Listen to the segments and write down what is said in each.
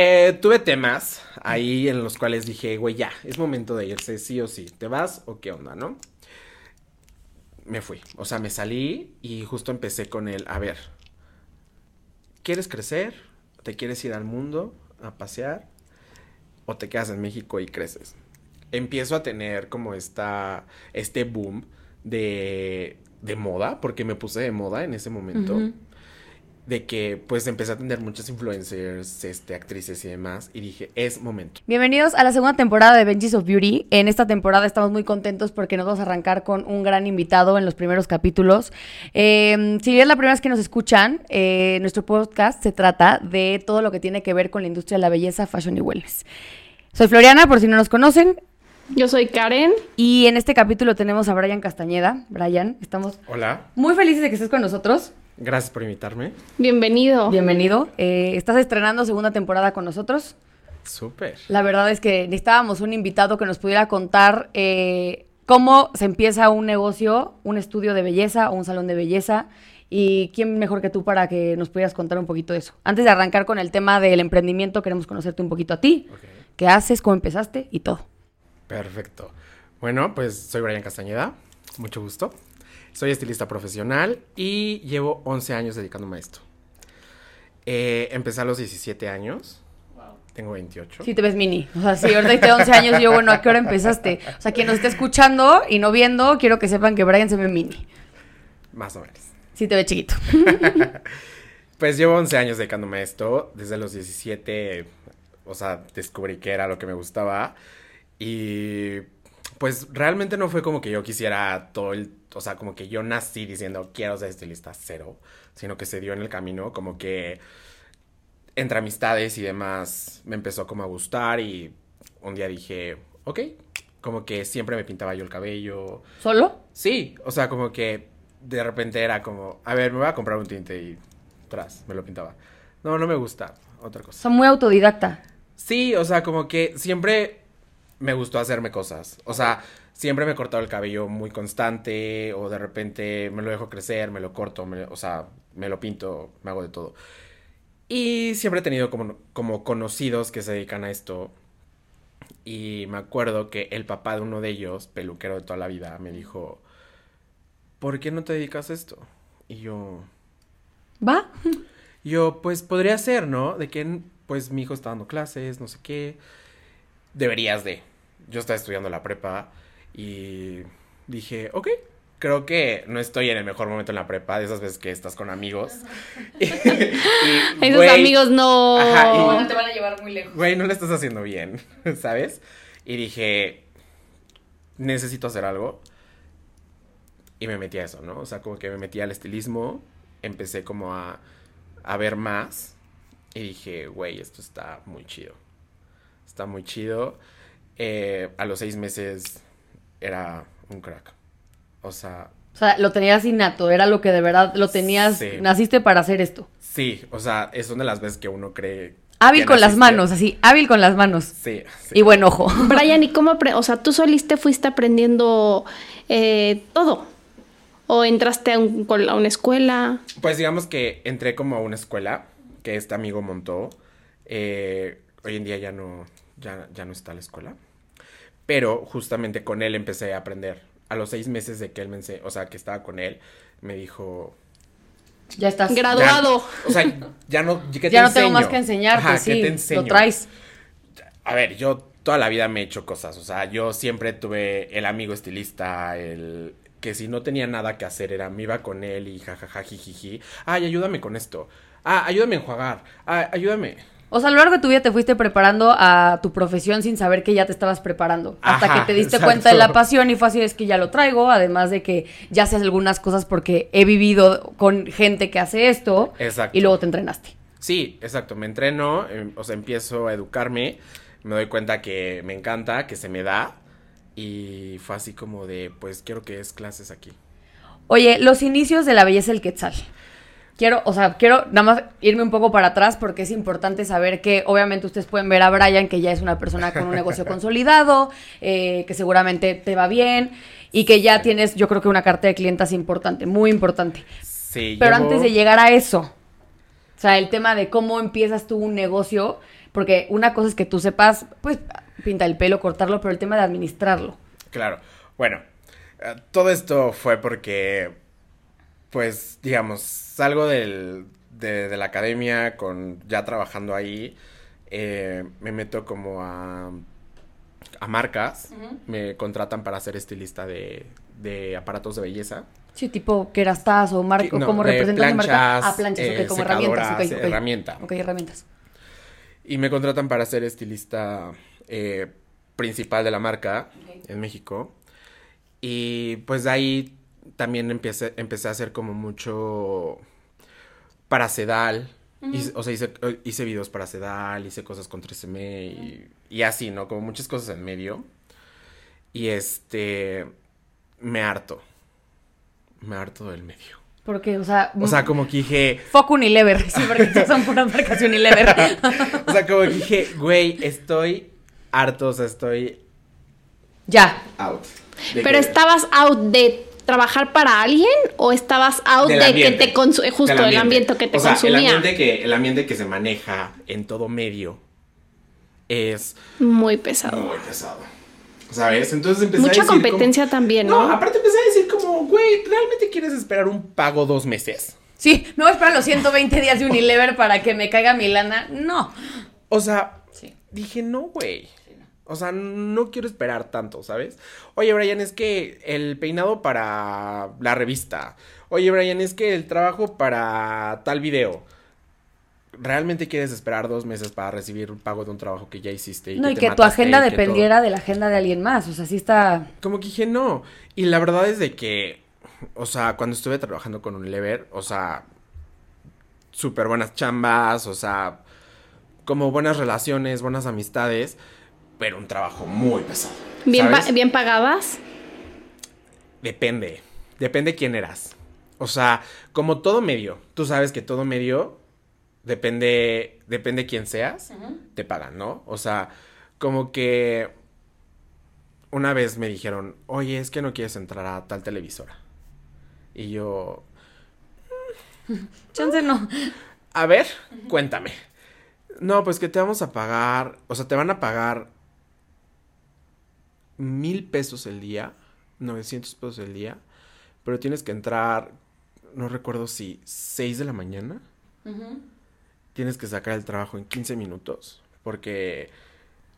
Eh, tuve temas ahí en los cuales dije, güey, ya, es momento de irse, sí o sí. ¿Te vas o qué onda, no? Me fui. O sea, me salí y justo empecé con el, a ver, ¿quieres crecer? ¿Te quieres ir al mundo a pasear? ¿O te quedas en México y creces? Empiezo a tener como esta, este boom de, de moda, porque me puse de moda en ese momento. Ujú. De que pues empecé a tener muchas influencers, este, actrices y demás. Y dije, es momento. Bienvenidos a la segunda temporada de Benches of Beauty. En esta temporada estamos muy contentos porque nos vamos a arrancar con un gran invitado en los primeros capítulos. Eh, si es la primera vez que nos escuchan, eh, nuestro podcast se trata de todo lo que tiene que ver con la industria de la belleza, fashion y wellness. Soy Floriana, por si no nos conocen, Yo soy Karen. y en este capítulo tenemos a Brian Castañeda. Brian, estamos Hola, muy felices de que estés con nosotros. Gracias por invitarme. Bienvenido. Bienvenido. Eh, estás estrenando segunda temporada con nosotros. Súper. La verdad es que necesitábamos un invitado que nos pudiera contar eh, cómo se empieza un negocio, un estudio de belleza o un salón de belleza. Y quién mejor que tú para que nos pudieras contar un poquito de eso. Antes de arrancar con el tema del emprendimiento, queremos conocerte un poquito a ti. Ok. ¿Qué haces? ¿Cómo empezaste? Y todo. Perfecto. Bueno, pues soy Brian Castañeda, mucho gusto. Soy estilista profesional y llevo 11 años dedicándome a esto. Eh, empecé a los 17 años. Tengo 28. Sí, te ves mini. O sea, sí, ahorita te 11 años y yo, bueno, ¿a qué hora empezaste? O sea, quien nos esté escuchando y no viendo, quiero que sepan que Brian se ve mini. Más o menos. Sí, te ve chiquito. Pues llevo 11 años dedicándome a esto. Desde los 17, o sea, descubrí que era lo que me gustaba. Y pues realmente no fue como que yo quisiera todo el... O sea, como que yo nací diciendo quiero ser estilista cero. Sino que se dio en el camino como que entre amistades y demás me empezó como a gustar y un día dije, ok, como que siempre me pintaba yo el cabello. ¿Solo? Sí, o sea, como que de repente era como, a ver, me voy a comprar un tinte y tras, me lo pintaba. No, no me gusta, otra cosa. sea, muy autodidacta. Sí, o sea, como que siempre me gustó hacerme cosas. O sea, siempre me he cortado el cabello muy constante o de repente me lo dejo crecer, me lo corto, me- o sea, me lo pinto, me hago de todo. Y siempre he tenido como, como conocidos que se dedican a esto. Y me acuerdo que el papá de uno de ellos, peluquero de toda la vida, me dijo, ¿por qué no te dedicas a esto? Y yo, ¿Va? yo, pues podría ser, ¿no? De que, pues mi hijo está dando clases, no sé qué. Deberías de. Yo estaba estudiando la prepa y dije, ok, creo que no estoy en el mejor momento en la prepa, de esas veces que estás con amigos. Y, Esos amigos no. Ajá, y- No te van a llevar muy lejos. Güey, no lo estás haciendo bien, ¿sabes? Y dije, necesito hacer algo. Y me metí a eso, ¿no? O sea, como que me metí al estilismo, empecé como a, a ver más. Y dije, güey, esto está muy chido. Está muy chido. Eh, a los seis meses era un crack. O sea, O sea, lo tenías innato, era lo que de verdad lo tenías, Sí. naciste para hacer esto. sí, o sea, es una de las veces que uno cree. Hábil con las manos, así, hábil con las manos. Sí, sí. Y buen ojo. Brian, ¿y cómo O sea, tú soliste fuiste aprendiendo eh, todo. ¿O entraste a, un a una escuela? Pues digamos que entré como a una escuela que este amigo montó. Eh, hoy en día ya no, ya, ya no está la escuela. Pero justamente con él empecé a aprender. A los seis meses de que él me ense- o sea, que estaba con él, me dijo... Ya estás. "Ya- Graduado. o sea, ya no... ¿qué te ya no tengo más que enseñarte, Ajá, ¿qué sí. te Lo traes. A ver, yo toda la vida me he hecho cosas. O sea, yo siempre tuve el amigo estilista, el que si no tenía nada que hacer era me iba con él y jajaja jijiji. Ay, ayúdame con esto. Ah, ayúdame a enjuagar. Ah, ayúdame. O sea, a lo largo de tu vida te fuiste preparando a tu profesión sin saber que ya te estabas preparando. Hasta Ajá, que te diste exacto. cuenta de la pasión y fue así, es que ya lo traigo. Además de que ya haces algunas cosas porque he vivido con gente que hace esto. Exacto. Y luego te entrenaste. Sí, exacto. Me entreno, em, o sea, empiezo a educarme. Me doy cuenta que me encanta, que se me da. Y fue así como de, pues quiero que des clases aquí. Oye, los inicios de la belleza del quetzal. Quiero, o sea, quiero nada más irme un poco para atrás porque es importante saber que obviamente ustedes pueden ver a Brian que ya es una persona con un negocio consolidado, eh, que seguramente te va bien y que ya tienes, yo creo que una carta de clientas importante, muy importante. Sí, Pero llevo- antes de llegar a eso, o sea, el tema de cómo empiezas tú un negocio, Porque una cosa es que tú sepas, pues, pinta el pelo, cortarlo, pero el tema de administrarlo. Claro. Bueno, eh, todo esto fue porque, pues, digamos, salgo del, de, de la academia con ya trabajando ahí. eh, me meto como a, a marcas. Me contratan para ser estilista de, de aparatos de belleza. Sí, tipo que eras Taz o marco, No, como de representas de marca. planchas, Ah, planchas, eh, ok, como herramientas. secadoras, ok, ok. herramienta. Ok, herramientas. Y me contratan para ser estilista eh, principal de la marca en México. Y pues de ahí también empecé, empecé a hacer como mucho para Sedal. Hice- o sea, hice, eh, hice videos para Sedal, hice cosas con 3M y, y así, ¿no? Como muchas cosas en medio. Y este, me harto. Me harto del medio. Porque, o sea, O sea, como que dije, Fuck Unilever, sí, porque son puras marcas Unilever. o sea, como que dije, güey, estoy harto, o sea, estoy ya. out. Pero que- estabas out de trabajar para alguien o estabas out del de ambiente, que te consume justo del el ambiente que te o sea, consumía. El ambiente que, el ambiente que se maneja en todo medio es Muy pesado. muy pesado. ¿Sabes? Entonces empecé a Mucha decir como- competencia también, ¿no? No, aparte empecé a decir como, güey, ¿realmente quieres esperar un pago dos meses? Sí, no voy a esperar los 120 días de Unilever para que me caiga mi lana. No. O sea, Sí. dije, no, güey. O sea, no quiero esperar tanto, ¿sabes? Oye, Brian, es que el peinado para la revista. Oye, Brian, es que el trabajo para tal video. ¿Realmente quieres esperar dos meses para recibir un pago de un trabajo que ya hiciste? Y No, que y te que tu agenda todo? dependiera de la agenda de alguien más. O sea, sí está. Como que dije, no. Y la verdad es de que, o sea, cuando estuve trabajando con Unilever, o sea, súper buenas chambas, o sea, como buenas relaciones, buenas amistades, pero un trabajo muy pesado. Bien, bien pagadas. Depende, depende quién eras. O sea, como todo medio, tú sabes que todo medio depende, depende quién seas, te pagan, ¿no? O sea, como que una vez me dijeron, oye, es que no quieres entrar a tal televisora. Y yo, Chance no. a ver, cuéntame. No, pues que te vamos a pagar, o sea, te van a pagar mil pesos el día, 900 pesos el día, pero tienes que entrar, no recuerdo si 6 de la mañana, tienes que sacar el trabajo en 15 minutos, porque,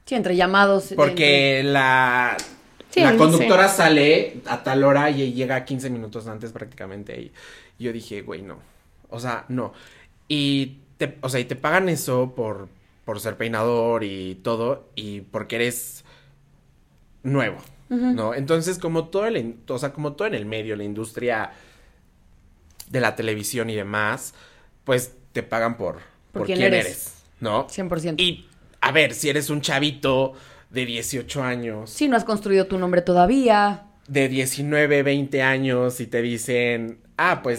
Sí, entre llamados. porque la, Sí, la sí. conductora sale a tal hora y llega 15 minutos antes prácticamente, y yo dije, güey, no, o sea, no, y te, o sea, y te pagan eso por, por ser peinador y todo, y porque eres nuevo, ¿no? Entonces, como todo el, o sea, como todo en el medio, la industria de la televisión y demás, pues te pagan por, por, quién quién eres. eres, ¿no? 100%. Y, a ver, si eres un chavito de 18 años, Si no has construido tu nombre todavía. de 19, 20 años y te dicen, ah, pues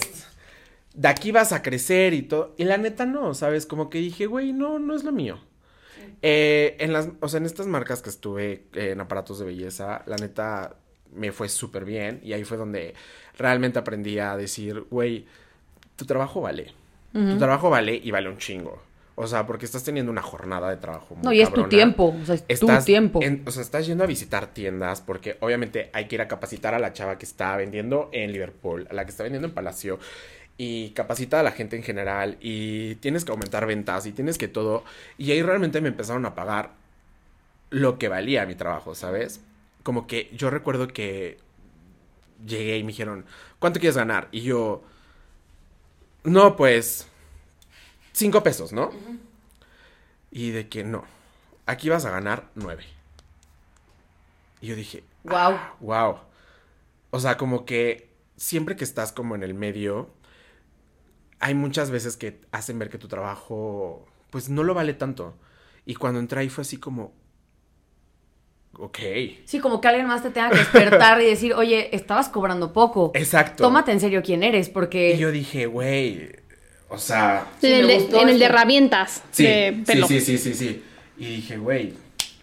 de aquí vas a crecer y todo. Y la neta no, ¿sabes? Como que dije, güey, no, no es lo mío. Eh, en las, o sea, en estas marcas que estuve eh, en aparatos de belleza, la neta me fue súper bien y ahí fue donde realmente aprendí a decir, güey, tu trabajo vale. Tu trabajo vale y vale un chingo. O sea, porque estás teniendo una jornada de trabajo muy No, y es tu tiempo. O sea, es tu tiempo. en- o sea, estás yendo a visitar tiendas porque obviamente hay que ir a capacitar a la chava que está vendiendo en Liverpool, a la que está vendiendo en Palacio y capacita a la gente en general y tienes que aumentar ventas y tienes que todo. Y ahí realmente me empezaron a pagar lo que valía mi trabajo, ¿sabes? Como que yo recuerdo que llegué y me dijeron, ¿cuánto quieres ganar? Y yo, no, pues, cinco pesos, ¿no? Y de que no, aquí vas a ganar nueve. Y yo dije, Wow. wow. O sea, como que siempre que estás como en el medio, hay muchas veces que hacen ver que tu trabajo, pues no lo vale tanto. Y cuando entré ahí fue así como, ok. Sí, como que alguien más te tenga que despertar y decir, oye, estabas cobrando poco. Exacto. Tómate en serio quién eres, porque. Y yo dije, güey, o sea, Sí, en el, de, gustó en el de esto. herramientas. sí, de sí, sí, sí, sí, sí. Y dije, güey,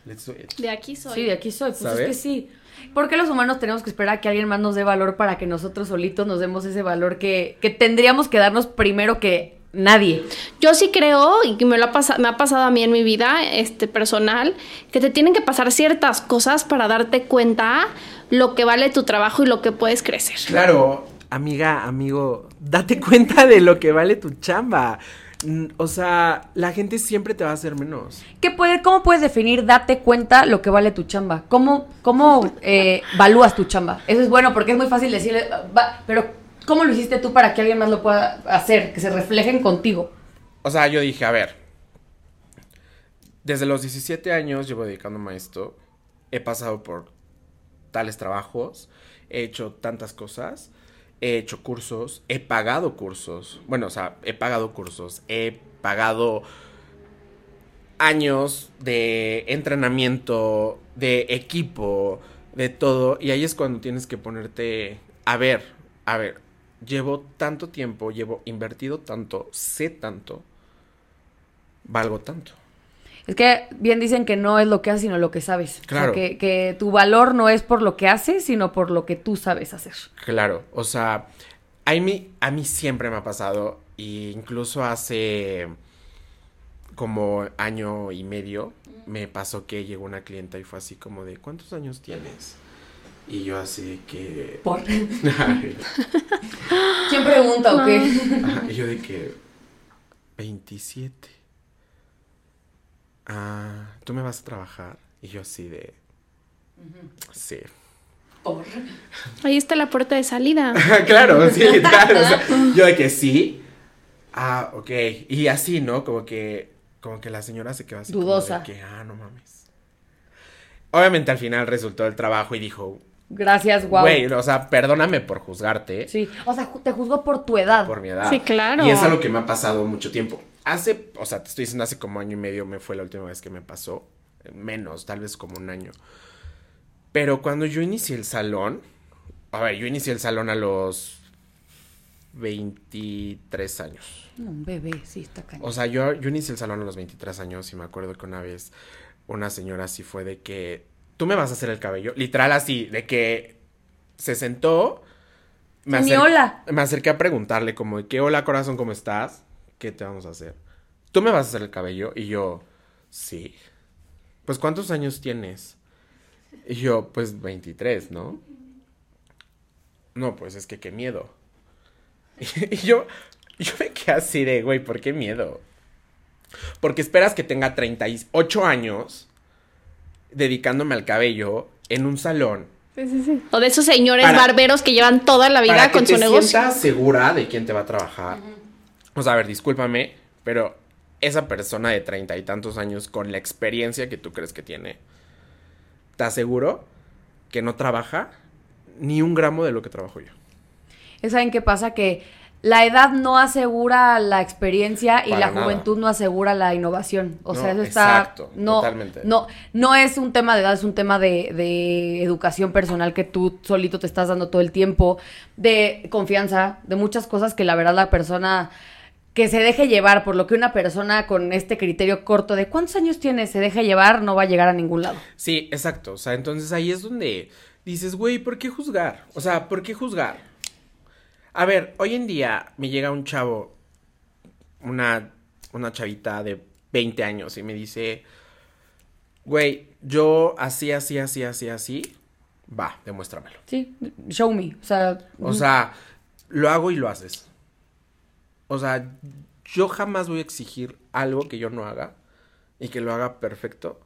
let's do it. De aquí soy. Sí, de aquí soy. Pues es que sí. ¿Por qué los humanos tenemos que esperar a que alguien más nos dé valor para que nosotros solitos nos demos ese valor que, que tendríamos que darnos primero que nadie. Yo sí creo, y que me, lo ha pasado, me ha pasado a mí en mi vida este, personal, que te tienen que pasar ciertas cosas para darte cuenta lo que vale tu trabajo y lo que puedes crecer. Claro, amiga, amigo, date cuenta de lo que vale tu chamba. O sea, la gente siempre te va a hacer menos. ¿Qué puede, ¿Cómo puedes definir, date cuenta lo que vale tu chamba? ¿Cómo, cómo eh, valúas tu chamba? Eso es bueno porque es muy fácil decirle, va, pero ¿cómo lo hiciste tú para que alguien más lo pueda hacer? Que se reflejen contigo. O sea, yo dije, a ver, desde los 17 años llevo dedicándome a esto. He pasado por tales trabajos, he hecho tantas cosas, he hecho cursos, he pagado cursos. Bueno, o sea, he pagado cursos, he pagado años de entrenamiento, de equipo, de todo. Y ahí es cuando tienes que ponerte, a ver, a ver, llevo tanto tiempo, llevo invertido tanto, sé tanto, valgo tanto. Es que bien dicen que no es lo que haces, sino lo que sabes. Claro. O sea, que, que tu valor no es por lo que haces, sino por lo que tú sabes hacer. Claro, o sea, a mí, a mí siempre me ha pasado, e incluso hace como año y medio, me pasó que llegó una clienta y fue así como de, ¿cuántos años tienes? Y yo así de que... Por. ¿Quién pregunta o qué? Ajá, y yo de que 27. Ah, ¿tú me vas a trabajar? Y yo así de... Sí. Por. Ahí está la puerta de salida. claro, sí, literal. o sea, yo de que sí. Ah, ok. Y así, ¿no? Como que, como que la señora se quedó así. como de Dudosa. que, ah, no mames. Obviamente al final resultó el trabajo y dijo, Gracias, guau. güey, o sea, perdóname por juzgarte. Sí, o sea, te juzgo por tu edad. Por mi edad. Sí, claro. Y es algo que me ha pasado mucho tiempo. Hace, o sea, te estoy diciendo, hace como año y medio me fue la última vez que me pasó. Menos, tal vez como un año. Pero cuando yo inicié el salón, a ver, yo inicié el salón a los 23 años. Un bebé, sí, está cañón. O sea, yo, yo inicié el salón a los 23 años y me acuerdo que una vez una señora así fue de que tú me vas a hacer el cabello. Literal así, de que se sentó. Me, Ni hola. me acerqué a preguntarle como que hola corazón, ¿cómo estás? ¿Qué te vamos a hacer? ¿Tú me vas a hacer el cabello? Y yo, sí. Pues ¿cuántos años tienes? Y yo, pues 23, ¿no? No, pues es que qué miedo. Y yo, yo me quedé así de, güey, ¿por qué miedo? Porque esperas que tenga 38 años dedicándome al cabello en un salón. Sí, sí, sí. O de esos señores Para- barberos que llevan toda la vida para con que su te negocio. segura de quién te va a trabajar. O sea, a ver, discúlpame, pero esa persona de treinta y tantos años con la experiencia que tú crees que tiene, te aseguro que no trabaja ni un gramo de lo que trabajo yo. ¿Saben qué pasa? Que la edad no asegura la experiencia y Para la nada. juventud no asegura la innovación. O No, sea, eso está. exacto, no, totalmente. No, no es un tema de edad, es un tema de, de educación personal que tú solito te estás dando todo el tiempo, de confianza, de muchas cosas que la verdad la persona que se deje llevar por lo que una persona con este criterio corto de cuántos años tienes se deje llevar no va a llegar a ningún lado. Sí, exacto. O sea, entonces ahí es donde dices, güey, ¿por qué juzgar? O sea, ¿por qué juzgar? A ver, hoy en día me llega un chavo, una, una chavita de 20 años y me dice, güey, yo así, así, así, así, así, va, demuéstramelo. Sí, show me. O sea, O sea, lo hago y lo haces. O sea, yo jamás voy a exigir algo que yo no haga y que lo haga perfecto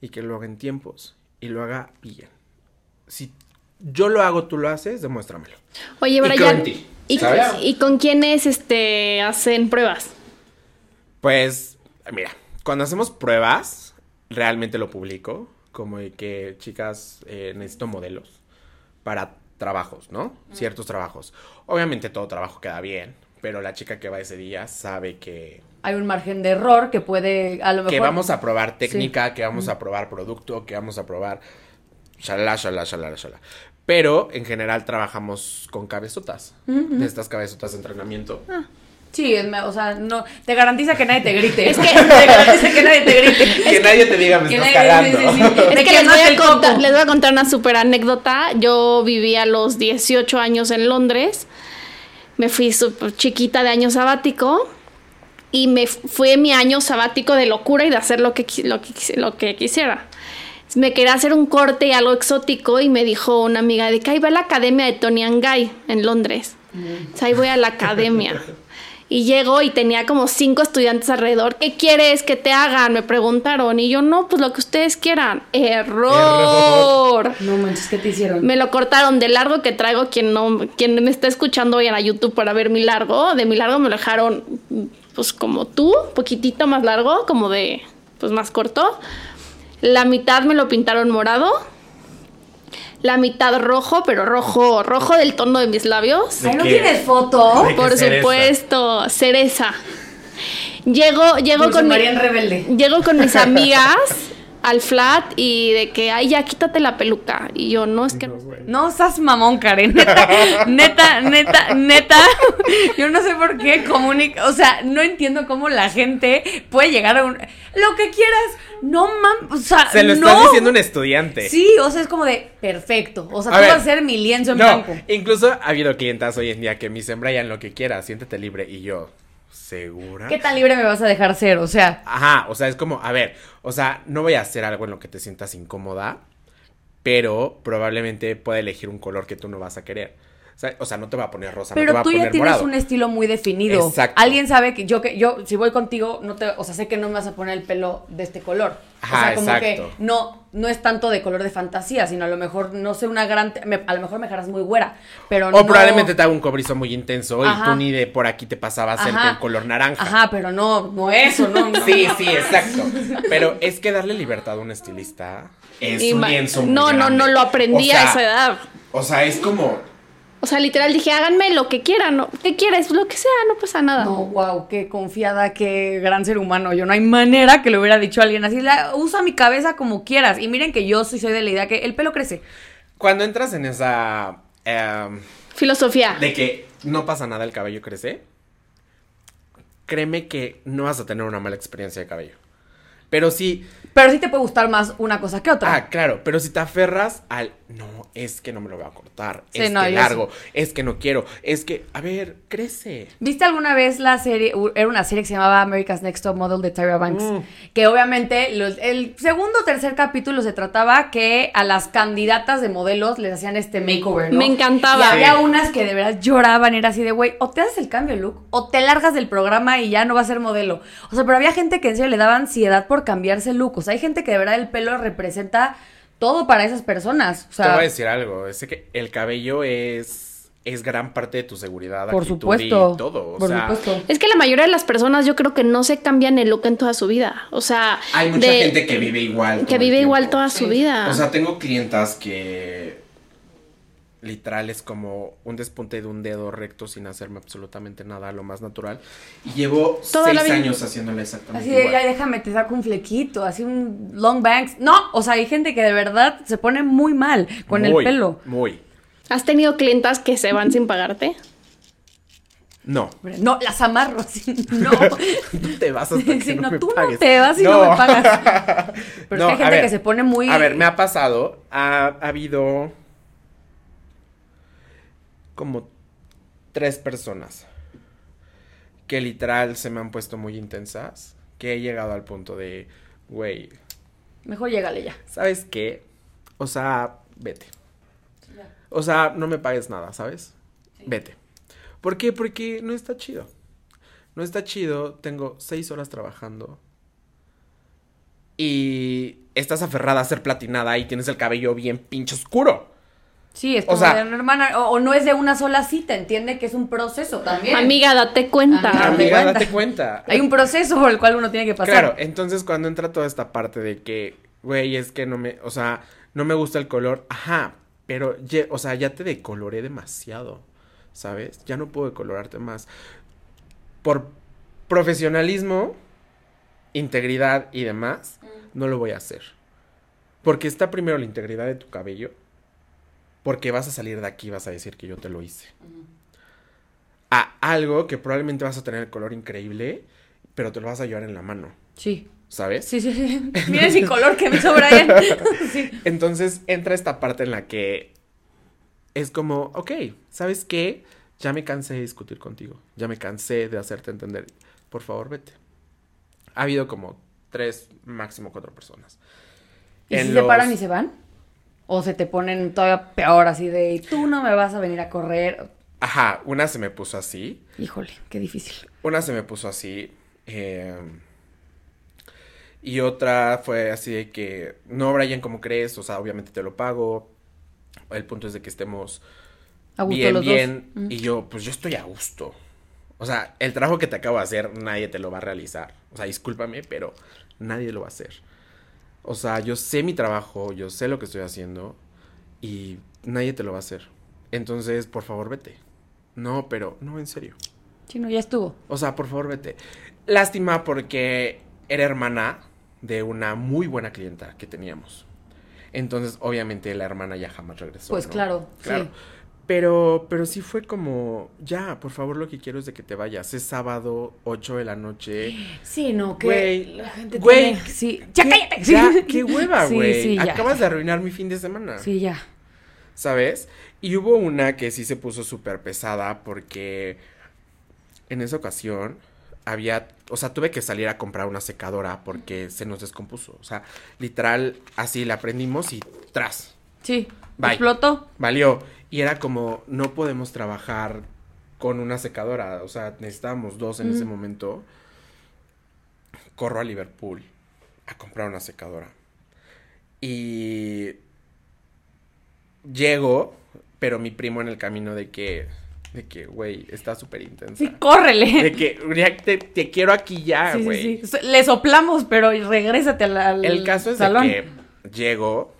y que lo haga en tiempos y lo haga bien. Si yo lo hago, tú lo haces, demuéstramelo. Oye, Y Brian, ¿y, ¿sabes? ¿y con quiénes este, hacen pruebas? Pues, mira, cuando hacemos pruebas, realmente lo publico. Como de que, chicas, eh, necesito modelos para trabajos, ¿no? Ciertos trabajos. Obviamente todo trabajo queda bien, pero la chica que va ese día sabe que, hay un margen de error que puede a lo mejor que vamos a probar técnica, que vamos a probar producto, que vamos a probar shalala, shalala, shalala, shalala. Pero en general trabajamos con cabezotas. De estas cabezotas de entrenamiento. Sí, es me- o sea, no te garantiza que nadie te grite. Es que te garantiza que nadie te grite. que nadie te diga me que estás nadie- cagando. sí, sí, sí. Es que les voy, a contar, les voy a contar una súper anécdota. Yo viví a los 18 años en Londres. Me fui súper chiquita de año sabático. y me fue mi año sabático de locura y de hacer lo que, lo que, lo que quisiera. Me quería hacer un corte y algo exótico y me dijo una amiga de que ahí va la academia de Tony and Guy en Londres. O sea, ahí voy a la academia. Y llego y tenía como cinco estudiantes alrededor. ¿Qué quieres que te hagan? Me preguntaron. Y yo, no, pues lo que ustedes quieran. ¡Error! No manches, ¿qué te hicieron? Me lo cortaron de largo que traigo. Quien no, quien me está escuchando hoy en la YouTube para ver mi largo, de mi largo me lo dejaron, pues como tú, poquitito más largo, como de, pues más corto. La mitad me lo pintaron morado. La mitad rojo, pero rojo, rojo del tono de mis labios. Ay, ¿no qué? tienes foto? ¿De qué Por supuesto, cereza. Llego, llego Dulce con mi- llego con mis amigas al flat y de que, ay, ya quítate la peluca. Y yo, no, es que No. No seas mamón, Karen. Neta, neta, neta, neta. Yo no sé por qué comunica. O sea, no entiendo cómo la gente puede llegar a un. Lo que quieras. No mames. O sea, Se lo no. estás diciendo un estudiante. Sí, o sea, es como de perfecto. O sea, A tú ver, vas a ser mi lienzo en No, blanco. incluso ha habido clientas hoy en día que me dicen, Brian, lo que quieras, siéntete libre. Y yo, ¿segura? ¿Qué tan libre me vas a dejar ser? O sea, Ajá, o sea, es como, a ver, o sea, no voy a hacer algo en lo que te sientas incómoda, pero probablemente pueda elegir un color que tú no vas a querer. O sea, o sea, no te va a poner rosa, no te pero va a tú ya tienes morado. un estilo muy definido. Exacto. Alguien sabe que yo que yo si voy contigo no te, o sea, sé que no me vas a poner el pelo de este color. Ajá, o sea, como exacto. que no no es tanto de color de fantasía, sino a lo mejor no sé una gran me- a lo mejor me dejarás muy güera, pero no O probablemente te haga un cobrizo muy intenso Ajá. y tú ni de por aquí te pasaba a hacerte Ajá. el color naranja. Ajá, pero no no eso, no. no. Sí, sí, exacto. Pero es que darle libertad a un estilista es Y un lienzo No, no, no lo aprendí O a esa edad. O sea, es como... O sea, literal dije, háganme lo que quieran, ¿no? ¿qué quieres? Lo que sea, no pasa nada. No, wow, qué confiada, qué gran ser humano. Yo no hay manera que le hubiera dicho a alguien así, "La- usa mi cabeza como quieras. Y miren que yo sí soy de la idea que el pelo crece. Cuando entras en esa... em, Filosofía. de que no pasa nada, el cabello crece, créeme que no vas a tener una mala experiencia de cabello. Pero sí, Pero sí te puede gustar más una cosa que otra. ah, claro, pero si te aferras al, no, es que no me lo voy a cortar, Sí, es no, que largo, es que no quiero, es que, a ver, crece. ¿Viste alguna vez la serie? Era una serie que se llamaba America's Next Top Model de Tyra Banks. Mm. Que obviamente los- el segundo o tercer capítulo se trataba que a las candidatas de modelos les hacían este makeover, ¿no? Me encantaba. Y había Sí. unas que de verdad lloraban, era así de, güey, o te haces el cambio de look, o te largas del programa y ya no va a ser modelo. O sea, pero había gente que en serio le daba ansiedad por cambiarse el look. O sea, hay gente que de verdad el pelo representa todo para esas personas. O Te voy a decir algo, es que el cabello es, es gran parte de tu seguridad, por actitud supuesto. y todo, o por sea, supuesto. Es que la mayoría de las personas yo creo que no se cambian el look en toda su vida. O sea, hay mucha de- gente que vive igual. todo que vive igual toda su vida. O sea, tengo clientas que literal es como un despunte de un dedo recto sin hacerme absolutamente nada, lo más natural. Y llevo Toda la seis vida. años haciéndole exactamente Así de, igual. ya déjame, te saco un flequito, así un long bangs. No, o sea, hay gente que de verdad se pone muy mal con el pelo. Muy. ¿Has tenido clientas que se van sin pagarte? No. No, las amarro, así, no. No te vas hasta que Sí, no, no, me tú no pagues. te vas y no me pagas. Pero No, es que hay gente ver, que se pone muy... A ver, me ha pasado, ha, ha habido como tres personas que literal se me han puesto muy intensas, que he llegado al punto de, güey, Mejor llégale ya. ¿sabes qué? O sea, vete. O sea, no me pagues nada, ¿sabes? Vete. ¿Por qué? Porque no está chido. No está chido. Tengo seis horas trabajando. Y estás aferrada a ser platinada y tienes el cabello bien pinche oscuro. Sí, es O sea- de una hermana, o, o no es de una sola cita, entiende que es un proceso también. Amiga, date cuenta. Amiga, Amiga, cuenta. date cuenta. Hay un proceso por el cual uno tiene que pasar. Claro, entonces cuando entra toda esta parte de que, güey, es que no me, o sea, no me gusta el color, ajá, pero, ye- o sea, ya te decoloré demasiado, ¿sabes? Ya no puedo decolorarte más. Por profesionalismo, integridad y demás, no lo voy a hacer. Porque está primero la integridad de tu cabello, porque vas a salir de aquí y vas a decir que yo te lo hice. A algo que probablemente vas a tener el color increíble, pero te lo vas a llevar en la mano. Sí. ¿sabes? Sí, sí, sí. Mira ese color que me hizo Brian. sí. Entonces entra esta parte en la que es como, ok, ¿sabes qué? Ya me cansé de discutir contigo, ya me cansé de hacerte entender. por favor, vete. Ha habido como tres, máximo cuatro personas. ¿Y En si se paran y se van? ¿O se te ponen todavía peor así de, tú no me vas a venir a correr? Ajá, una se me puso así. Híjole, qué difícil. Una se me puso así. eh, y otra fue así de que, no, Brian, ¿cómo crees? O sea, obviamente te lo pago. El punto es de que estemos A gusto bien, los bien. dos. Mm. Y yo, pues yo estoy a gusto. O sea, el trabajo que te acabo de hacer, nadie te lo va a realizar. O sea, discúlpame, pero nadie lo va a hacer. O sea, yo sé mi trabajo, yo sé lo que estoy haciendo y nadie te lo va a hacer. Entonces, por favor, vete. No, pero, no, en serio. Chino, ya estuvo. O sea, por favor, vete. Lástima porque era hermana de una muy buena clienta que teníamos. Entonces, obviamente, la hermana ya jamás regresó. Pues ¿no? claro, Claro. sí. Pero, pero sí fue como, ya, por favor, lo que quiero es de que te vayas. Es sábado, 8 de la noche. Sí, no, que Güey, la gente güey, tiene- Sí, ya ¿Qué- cállate. Ya, qué hueva, Sí, güey. sí. Acabas de arruinar mi fin de semana. Sí, ya. ¿Sabes? Y hubo una que sí se puso súper pesada porque en esa ocasión había, o sea, tuve que salir a comprar una secadora porque se nos descompuso. O sea, literal, así la prendimos y tras, Sí. Bye. Explotó. valió. Y era como, no podemos trabajar con una secadora, o sea, necesitábamos dos en ese momento. Corro a Liverpool a comprar una secadora. Y llego, pero mi primo en el camino de que, de que, güey, está súper intensa. Sí, córrele. De que, ya te, te quiero aquí ya, Sí, sí, güey. sí. So- Le soplamos, pero regrésate al, al El caso es salón. de que llego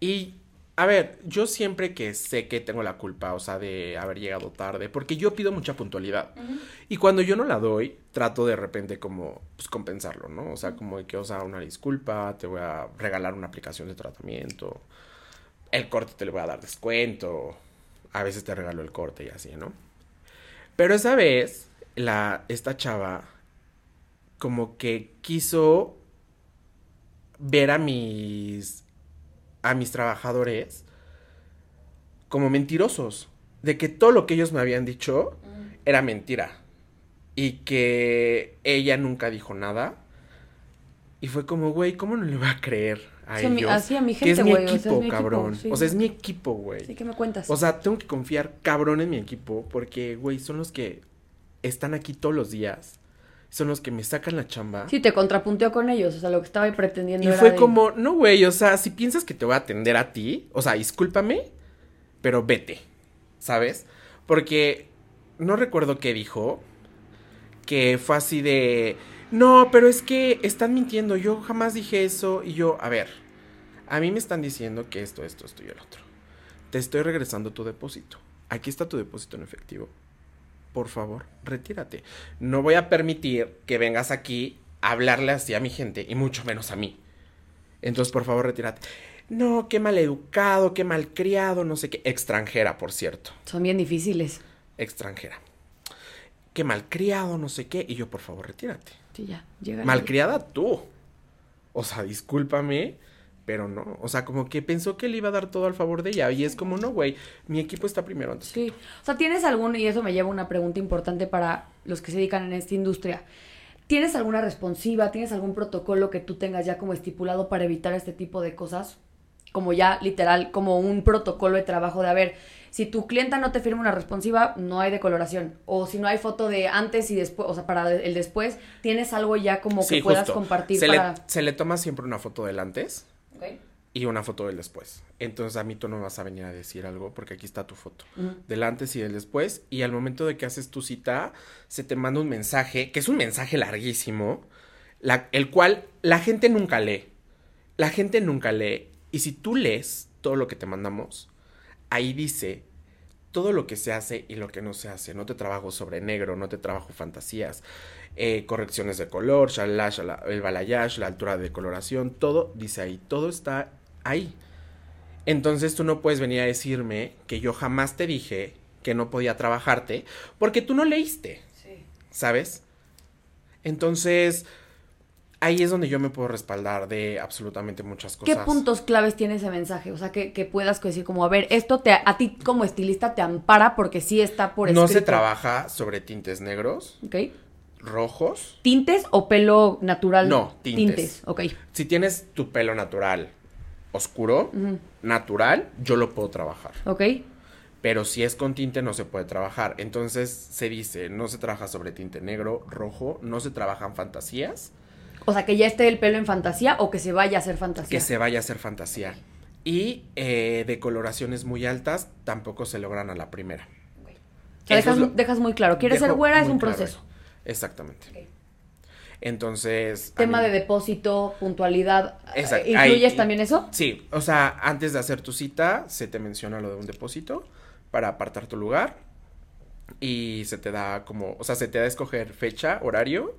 y, a ver, yo siempre que sé que tengo la culpa, o sea, de haber llegado tarde, porque yo pido mucha puntualidad. Y cuando yo no la doy, trato de repente como, pues, compensarlo, ¿no? O sea, como de que, o sea, una disculpa, te voy a regalar una aplicación de tratamiento, el corte te le voy a dar descuento, a veces te regalo el corte y así, ¿no? Pero esa vez, la, esta chava como que quiso ver a mis a mis trabajadores como mentirosos, de que todo lo que ellos me habían dicho era mentira y que ella nunca dijo nada. Y fue como, güey, ¿cómo no le voy a creer a mi- ellos? así a mi que es gente, mi o sea, equipo, es mi equipo, cabrón. sí. O sea, es mi equipo, güey. Sí, ¿qué me cuentas? O sea, tengo que confiar cabrón en mi equipo porque, güey, son los que están aquí todos los días. Son los que me sacan la chamba. sí, te contrapunteó con ellos, o sea, lo que estaba pretendiendo y era fue de- como, no, güey, o sea, si piensas que te voy a atender a ti, o sea, discúlpame, pero vete, ¿sabes? Porque no recuerdo qué dijo, que fue así de, no, pero es que están mintiendo, yo jamás dije eso, y yo, a ver, a mí me están diciendo que esto, esto, esto y el otro. Te estoy regresando tu depósito. Aquí está tu depósito en efectivo. Por favor, retírate. No voy a permitir que vengas aquí a hablarle así a mi gente y mucho menos a mí. Entonces, por favor, retírate. No, qué mal educado, qué mal criado, no sé qué. Extranjera, por cierto. Son bien difíciles. Extranjera. Qué mal criado, no sé qué. Y yo, por favor, retírate. Sí, ya, llega. Malcriada tú. O sea, discúlpame, pero no. O sea, como que pensó que le iba a dar todo al favor de ella. Y es como, no, güey, mi equipo está primero antes. Sí. O sea, ¿tienes algún, y eso me lleva a una pregunta importante para los que se dedican en esta industria? ¿Tienes alguna responsiva? ¿Tienes algún protocolo que tú tengas ya como estipulado para evitar este tipo de cosas? Como ya literal, como un protocolo de trabajo de, a ver, si tu clienta no te firma una responsiva, no hay decoloración. O si no hay foto de antes y después, o sea, para el después, ¿tienes algo ya como que Sí, puedas justo. compartir se, para... le, se le toma siempre una foto del antes Y una foto del después. Entonces a mí tú no vas a venir a decir algo porque aquí está tu foto. Del antes y del después. Y al momento de que haces tu cita, se te manda un mensaje, que es un mensaje larguísimo, la- el cual la gente nunca lee. La gente nunca lee. Y si tú lees todo lo que te mandamos, ahí dice todo lo que se hace y lo que no se hace. No te trabajo sobre negro, no te trabajo fantasías, eh, correcciones de color, shalala, el balayage, la altura de coloración, todo dice ahí, todo está ahí. Entonces tú no puedes venir a decirme que yo jamás te dije que no podía trabajarte porque tú no leíste, Sí. ¿sabes? Entonces, ahí es donde yo me puedo respaldar de absolutamente muchas ¿Qué cosas. puntos claves tiene ese mensaje? O sea, que, que puedas decir como, a ver, esto te, a ti como estilista te ampara porque sí está por No escrito. se trabaja sobre tintes negros, ¿Ok? Rojos. ¿Tintes o pelo natural? No, tintes. ok. Si tienes tu pelo natural oscuro, natural, yo lo puedo trabajar. Ok. Pero si es con tinte no se puede trabajar. Entonces se dice, no se trabaja sobre tinte negro, rojo, no se trabajan fantasías, O sea, que ya esté el pelo en fantasía o que se vaya a hacer fantasía. que se vaya a hacer fantasía. Y eh, de coloraciones muy altas tampoco se logran a la primera. O sea, Eso dejas, lo- dejas muy claro. ¿Quieres ser güera? Es un claro proceso. Exactamente. Entonces... Tema de depósito, puntualidad. Exacto. ¿eh, ¿Incluyes Ahí- también eso? Sí, o sea, antes de hacer tu cita, se te menciona lo de un depósito para apartar tu lugar. Y se te da como, o sea, se te da a escoger fecha, horario.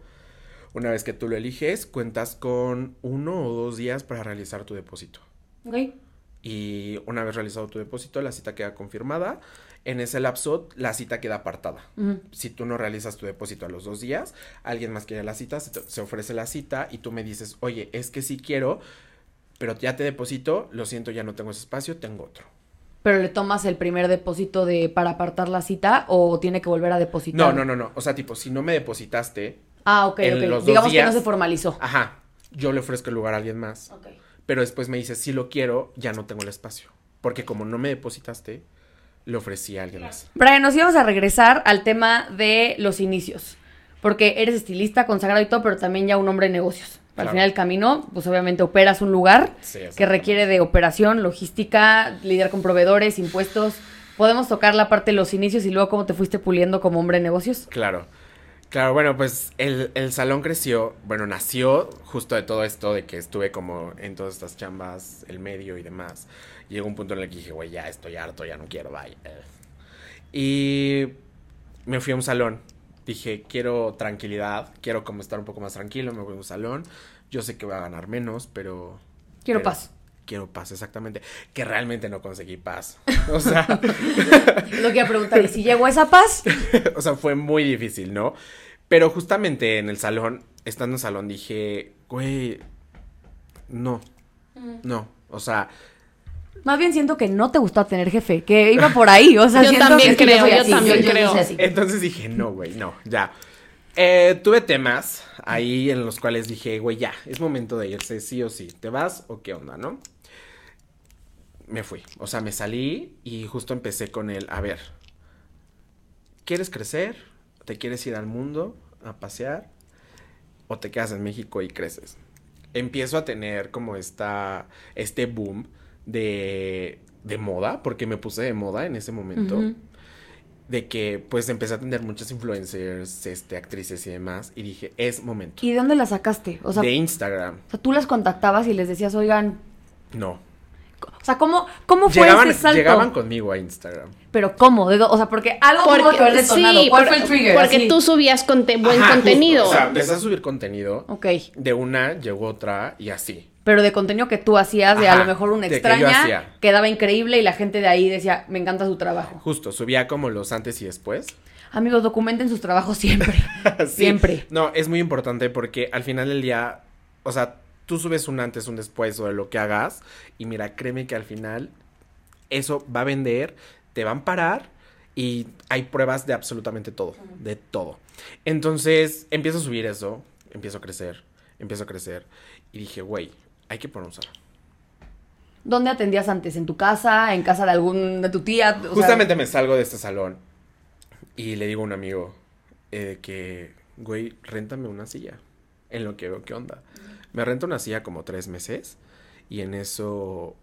Una vez que tú lo eliges, cuentas con uno o dos días para realizar tu depósito. Ok. Y una vez realizado tu depósito, la cita queda confirmada. En ese lapso, la cita queda apartada. Si tú no realizas tu depósito a los dos días, alguien más quiere la cita, se, ofrece la cita y tú me dices, oye, es que sí quiero, pero ya te deposito, lo siento, ya no tengo ese espacio, tengo otro. ¿Pero le tomas el primer depósito de para apartar la cita o tiene que volver a depositar? No, no, no, no. O sea, tipo, si no me depositaste, Ah, ok, En ok. los dos Digamos que no se formalizó. ajá, yo le ofrezco el lugar a alguien más. Ok. Pero después me dices, si lo quiero, ya no tengo el espacio. Porque como no me depositaste, le ofrecí a alguien más. Brian, nos íbamos a regresar al tema de los inicios. Porque eres estilista, consagrado y todo, pero también ya un hombre de negocios. Al final del camino, pues obviamente operas un lugar Sí, que requiere de operación, logística, lidiar con proveedores, impuestos. ¿Podemos tocar la parte de los inicios y luego cómo te fuiste puliendo como hombre de negocios? Claro. Claro, bueno, pues el, el salón creció, bueno, nació justo de todo esto, de que estuve como en todas estas chambas, el medio y demás. Llegó un punto en el que dije, güey, ya estoy harto, ya no quiero, vaya. Y me fui a un salón. Dije, quiero tranquilidad, quiero como estar un poco más tranquilo, me voy a un salón. Yo sé que voy a ganar menos, pero... Quiero pero- paz. Quiero paz, exactamente. Que realmente no conseguí paz. O sea... Lo que iba a preguntar, ¿y si llegó esa paz? o sea, fue muy difícil, ¿no? Pero justamente en el salón, estando en el salón, dije, güey, no, no, o sea, Más bien siento que no te gustó tener jefe, que iba por ahí. O sea, Yo siento también que creo, soy yo así, también yo creo. soy así. entonces dije, no, güey, no, ya. Eh, tuve temas ahí en los cuales dije, güey, ya, es momento de irse, sí o sí, ¿te vas o qué onda, no? Me fui, o sea, me salí y justo empecé con el, a ver, ¿quieres crecer? ¿Te quieres ir al mundo a pasear? ¿O te quedas en México y creces? Empiezo a tener como esta, este boom de, de moda, porque me puse de moda en ese momento de que pues empecé a tener muchas influencers, este, actrices y demás, y dije, es momento. ¿Y de dónde la sacaste? O sea, de Instagram, o sea, tú las contactabas y les decías, oigan, no. o sea, ¿cómo, cómo fue Llegaban, ese salto? llegaban conmigo a Instagram. Pero ¿cómo? ¿De dó- o sea, porque algo tuvo que haber detonado. ¿Cuál por- fue el trigger? Porque Así. tú subías conte- buen Ajá, contenido. justo, o sea, empecé a subir contenido. Ok, De una llegó otra y así. Pero de contenido que tú hacías, de a lo mejor una que extraña, quedaba increíble y la gente de ahí decía, me encanta su trabajo. Justo, subía como los antes y después. Amigos, documenten sus trabajos siempre. Sí. Siempre. No, es muy importante porque al final del día, o sea, tú subes un antes, un después o de lo que hagas y mira, créeme que al final eso va a vender, te van a parar y hay pruebas de absolutamente todo, de todo. Entonces, empiezo a subir eso, empiezo a crecer, empiezo a crecer y dije, güey, hay que poner un salón. ¿Dónde atendías antes? ¿En tu casa? ¿En casa de algún de tu tía? O sea, Justamente me salgo de este salón y le digo a un amigo eh, que, güey, réntame una silla. En lo que veo qué onda. Me renta una silla como tres meses y en eso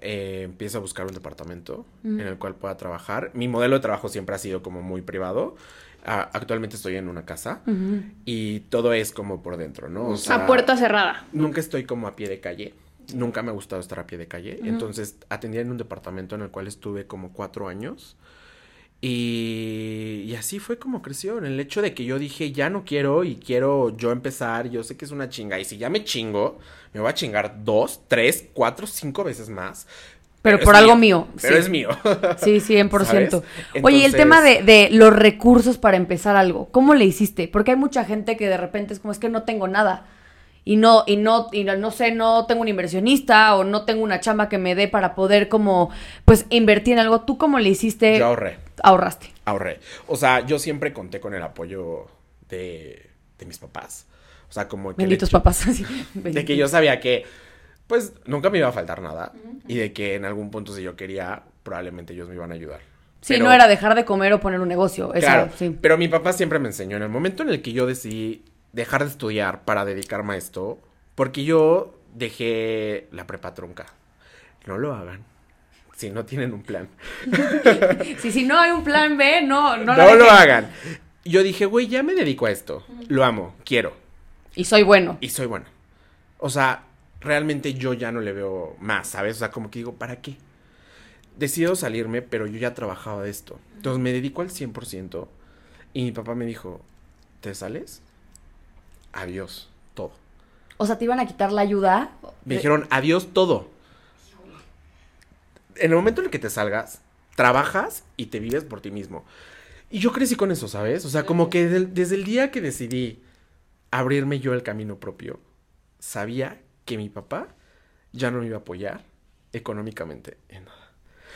eh, empiezo a buscar un departamento en el cual pueda trabajar. Mi modelo de trabajo siempre ha sido como muy privado. Ah, actualmente estoy en una casa y todo es como por dentro, ¿no? O a puerta cerrada. nunca estoy como a pie de calle. Nunca me ha gustado estar a pie de calle. Entonces atendía en un departamento en el cual estuve como cuatro años. Y, y así fue como creció. En el hecho de que yo dije, ya no quiero y quiero yo empezar. Yo sé que es una chinga. Y si ya me chingo, me voy a chingar dos, tres, cuatro, cinco veces más. Pero por algo mío, Pero sí. es mío. Sí, 100%. ¿Sabes? Oye, y el Entonces- tema de, de los recursos para empezar algo, ¿cómo le hiciste? Porque hay mucha gente que de repente es como, es que no tengo nada. Y no, y no, y no, no sé, no tengo un inversionista o no tengo una chamba que me dé para poder como, pues, invertir en algo. ¿Tú cómo le hiciste? Yo ahorré. Ahorraste. ahorré. O sea, yo siempre conté con el apoyo de, de mis papás. O sea, como que... Benditos papás. De que yo sabía que, pues, nunca me iba a faltar nada. Y de que en algún punto, si yo quería, probablemente ellos me iban a ayudar. Sí, Pero- no era dejar de comer o poner un negocio. Eso, Claro, sí. pero mi papá siempre me enseñó. En el momento en el que yo decidí dejar de estudiar para dedicarme a esto, porque yo dejé la prepa trunca. No lo hagan. Si no tienen un plan. Sí, si no hay un plan B, no, no, No, lo hagan. Yo dije, güey, ya me dedico a esto. Lo amo, quiero. Y soy bueno. Y soy bueno. O sea, realmente yo ya no le veo más, ¿sabes? O sea, como que digo, ¿para qué? Decido salirme, pero yo ya trabajaba de esto. Entonces me dedico al 100%. Y mi papá me dijo, ¿te sales? Adiós, todo. O sea, te iban a quitar la ayuda. Me dijeron, adiós, todo. En el momento en el que te salgas, trabajas y te vives por ti mismo. Y yo crecí con eso, ¿sabes? O sea, como que del- desde el día que decidí abrirme yo el camino propio, sabía que mi papá ya no me iba a apoyar económicamente en nada.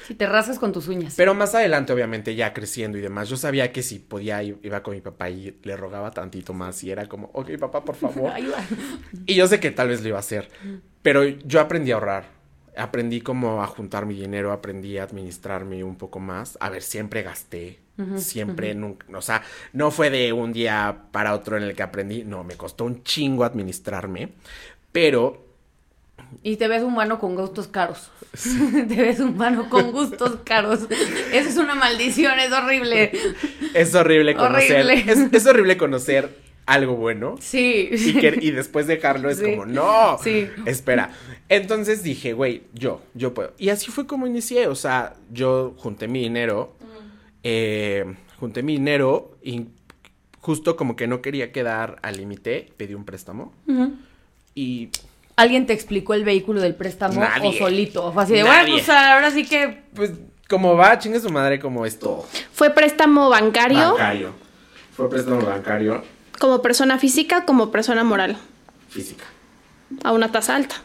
Si te rascas con tus uñas. Pero más adelante, obviamente, ya creciendo y demás, yo sabía que si podía, iba con mi papá y le rogaba tantito más y era como, ok, papá, por favor. Y yo sé que tal vez lo iba a hacer, pero yo aprendí a ahorrar. Aprendí como a juntar mi dinero, aprendí a administrarme un poco más. A ver, siempre gasté, siempre, nunca, o sea, no fue de un día para otro en el que aprendí, no, me costó un chingo administrarme, pero Y te ves humano con gustos caros. te ves humano con gustos caros. Eso es una maldición, es horrible. es horrible conocer, Horrible. Es, es horrible conocer algo bueno. Sí. Y, que- y después dejarlo es Sí. como, no, Sí. espera. Entonces dije, güey, yo, yo puedo. Y así fue como inicié, o sea, yo junté mi dinero, eh, junté mi dinero y justo como que no quería quedar al límite, pedí un préstamo Ujú. Y ¿Alguien te explicó el vehículo del préstamo o solito? Fue así de, Nadie. bueno, pues ahora sí que pues como va, chingue su madre como esto. ¿Fue préstamo bancario Bancario. Fue préstamo bancario como persona física como persona moral? física. A una tasa alta.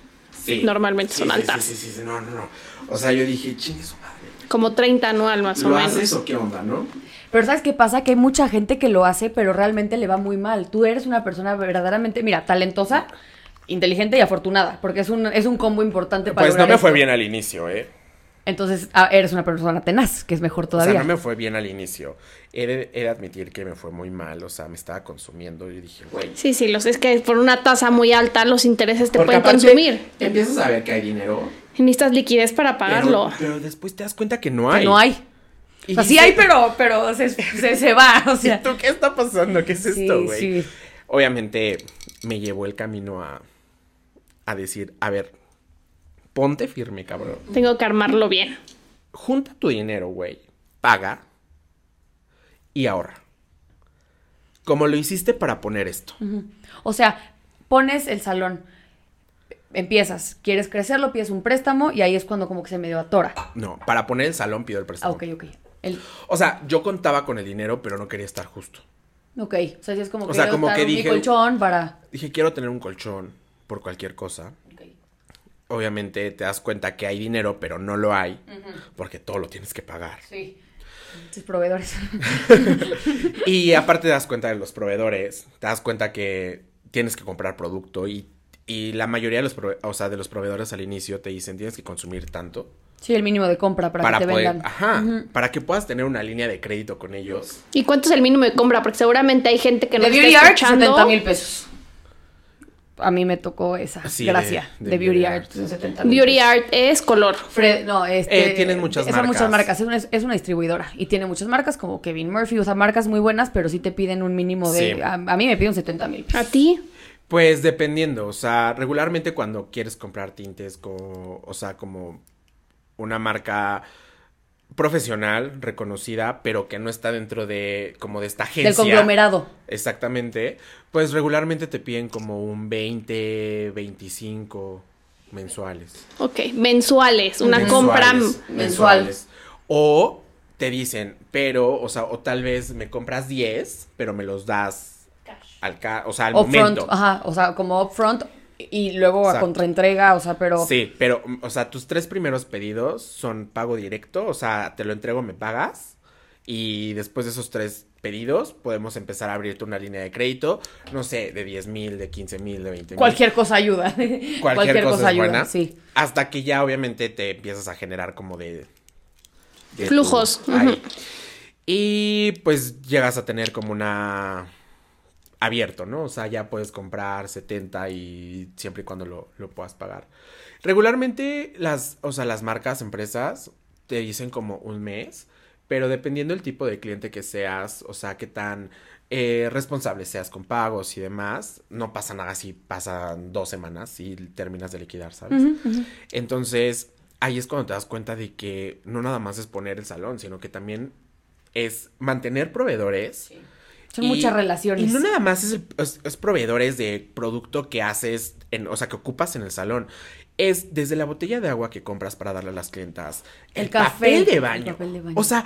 Sí. Normalmente Sí, son sí, altas. Sí, sí, sí, no, no, no. O sea, yo dije, chingue su madre. Como 30 anual más o ¿Lo menos. haces o qué onda, no? Pero ¿sabes qué pasa? Que hay mucha gente que lo hace, pero realmente le va muy mal. Tú eres una persona verdaderamente, mira, talentosa, inteligente y afortunada, porque es un, es un combo importante para Pues no me fue bien al inicio, ¿eh? Entonces, ah, eres una persona tenaz, que es mejor O todavía. sea, no me fue bien al inicio. He de, he de admitir que me fue muy mal. O sea, me estaba consumiendo. Y dije, güey. Sí, sí, los, es que por una tasa muy alta los intereses te pueden consumir. Empiezas a ver que hay dinero. Y necesitas liquidez para pagarlo. Pero, pero después te das cuenta que no Que hay. no hay. Y O sea, sí hay, pero, pero se, se, se va, o ¿y sea. tú qué está pasando? ¿Qué es Sí, esto, güey? sí. Obviamente me llevó el camino a, a decir, a ver, ponte firme, cabrón. Tengo que armarlo bien. Junta tu dinero, güey. Paga y ahorra. Como lo hiciste para poner esto. O sea, pones el salón, empiezas, quieres crecerlo, pides un préstamo y ahí es cuando como que se medio atora. No, para poner el salón pido el Ah, préstamo. ok, ok. El, O sea, yo contaba con el dinero, pero no quería estar justo. ok, o sea, es como O que sea, quiero como que dije- colchón para... Dije, quiero tener un colchón por cualquier cosa. Ok. Obviamente te das cuenta que hay dinero, pero no lo hay, porque todo lo tienes que pagar. Sí. Tus proveedores. Y aparte te das cuenta de los proveedores, te das cuenta que tienes que comprar producto y, y la mayoría de los, prove- o sea, de los proveedores al inicio te dicen tienes que consumir tanto Sí, el mínimo de compra para, para que te poder, vendan. ajá, para que puedas tener una línea de crédito con ellos. ¿Y cuánto es el mínimo de compra? Porque seguramente hay gente que no de está escuchando. 70 mil pesos. A mí me tocó esa. Sí, de- Gracias. de De, Beauty Beauty Art, Art. 70 mil Beauty. Art es color. Fred, no, este. Eh, tienen muchas Son muchas marcas. marcas. Es una, es una distribuidora. Y tiene muchas marcas como Kevin Murphy. O sea, marcas muy buenas, pero sí te piden un mínimo de. Sí. A, a mí me piden 70 mil ¿A ti? Pues dependiendo, o sea, regularmente cuando quieres comprar tintes, co- o sea, como una marca profesional, reconocida, pero que no está dentro de como de esta agencia. Del conglomerado. Exactamente. Pues regularmente te piden como un 20, 25 mensuales. Ok, mensuales. Una Mensuales, compra. mensual. O te dicen, pero, o sea, o tal vez me compras 10, pero me los das al ca o sea, al Upfront. momento. Ajá. O sea, como upfront y luego a Exacto. contraentrega. O sea, pero. Sí, pero, o sea, tus tres primeros pedidos son pago directo, o sea, te lo entrego, me pagas, y después de esos tres pedidos, podemos empezar a abrirte una línea de crédito, no sé, de 10 mil, de 15 mil, de 20 mil. Cualquier cosa ayuda. Cualquier, cosa, es buena. Sí. Hasta que ya obviamente te empiezas a generar como de... Flujos. Y pues llegas a tener como una abierto, ¿no? O sea, ya puedes comprar 70 y siempre y cuando lo, lo, puedas pagar. Regularmente las, o sea, las marcas, empresas te dicen como un mes, pero dependiendo del tipo de cliente que seas, o sea, qué tan eh, responsable seas con pagos y demás, no pasa nada si pasan dos semanas y terminas de liquidar, ¿sabes? Entonces, ahí es cuando te das cuenta de que no nada más es poner el salón, sino que también es mantener proveedores. Son muchas relaciones. Y no nada más es, proveedores de producto que haces, en, o sea, que ocupas en el salón. Es desde la botella de agua que compras para darle a las clientas. El, papel, de baño. papel de baño. O sea,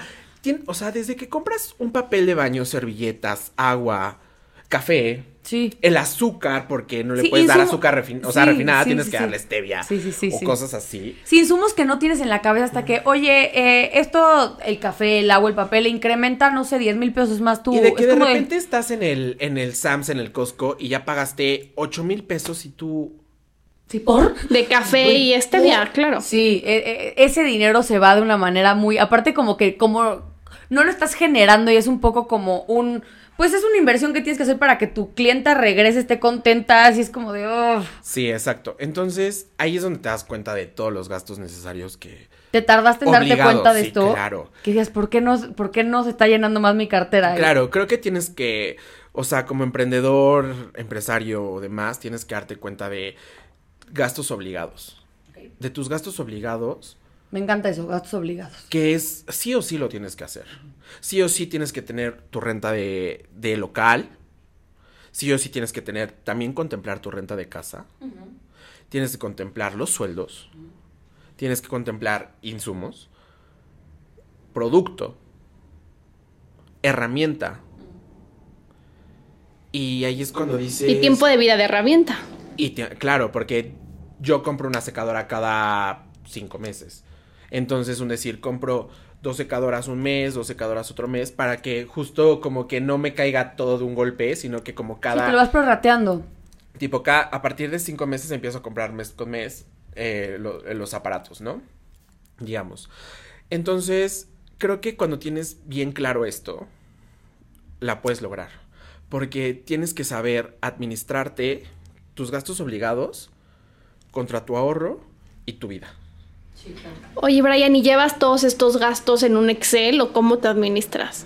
o sea, desde que compras un papel de baño, servilletas, agua, café, Sí. El azúcar, porque no le puedes dar azúcar refinada, o sea, refinada, tienes que darle stevia. O cosas así. Sí, insumos que no tienes en la cabeza hasta que, oye, eh, esto, el café, el agua, el papel, incrementa, no sé, 10 mil pesos más tú. Y de que de repente estás en el, en el Sams, en el Costco, y ya pagaste 8 mil pesos y tú ¿Sí, por? De café y stevia, claro. Sí, e, e, ese dinero se va de una manera muy. Aparte, como que, como no lo estás generando y es un poco como un pues es una inversión que tienes que hacer para que tu clienta regrese, esté contenta, así es como de, oh. Sí, exacto. Entonces, ahí es donde te das cuenta de todos los gastos necesarios que... ¿Te tardaste en darte cuenta de esto? claro. Que dices, ¿por qué, no, ¿por qué no se está llenando más mi cartera? Claro, creo que tienes que, o sea, como emprendedor, empresario o demás, tienes que darte cuenta de gastos obligados. De tus gastos obligados me encanta eso, gastos obligados. Que es, sí o sí lo tienes que hacer. Sí o sí tienes que tener tu renta de, de local. Sí o sí tienes que tener, también contemplar tu renta de casa. Tienes que contemplar los sueldos. Tienes que contemplar insumos. Producto. Herramienta. Y ahí es cuando dice... Y tiempo de vida de herramienta. Y claro, porque yo compro una secadora cada cinco meses. Entonces, un decir, compro dos secadoras un mes, dos secadoras otro mes, para que justo como que no me caiga todo de un golpe, sino que como cada... Sí, te lo vas prorrateando. Tipo, cada, a partir de cinco meses empiezo a comprar mes con mes eh, los aparatos, ¿no? Digamos. Entonces, creo que cuando tienes bien claro esto, la puedes lograr. Porque tienes que saber administrarte tus gastos obligados contra tu ahorro y tu vida. Oye, Brian, ¿y llevas todos estos gastos en un Excel o cómo te administras?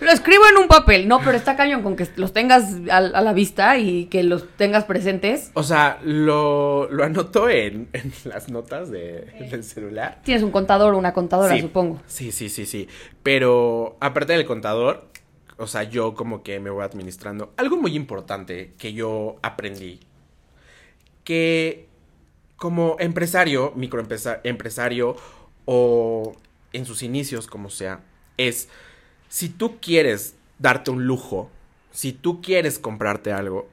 lo escribo en un papel, no, pero está cañón con que los tengas a, la vista y que los tengas presentes. O sea, lo, lo anoto en, las notas del celular. Tienes un contador o una contadora, supongo. Sí, sí, sí, sí. Pero aparte del contador, o sea, yo como que me voy administrando. Algo muy importante que yo aprendí, que como empresario, microempresario o en sus inicios, como sea, es si tú quieres darte un lujo, si tú quieres comprarte algo,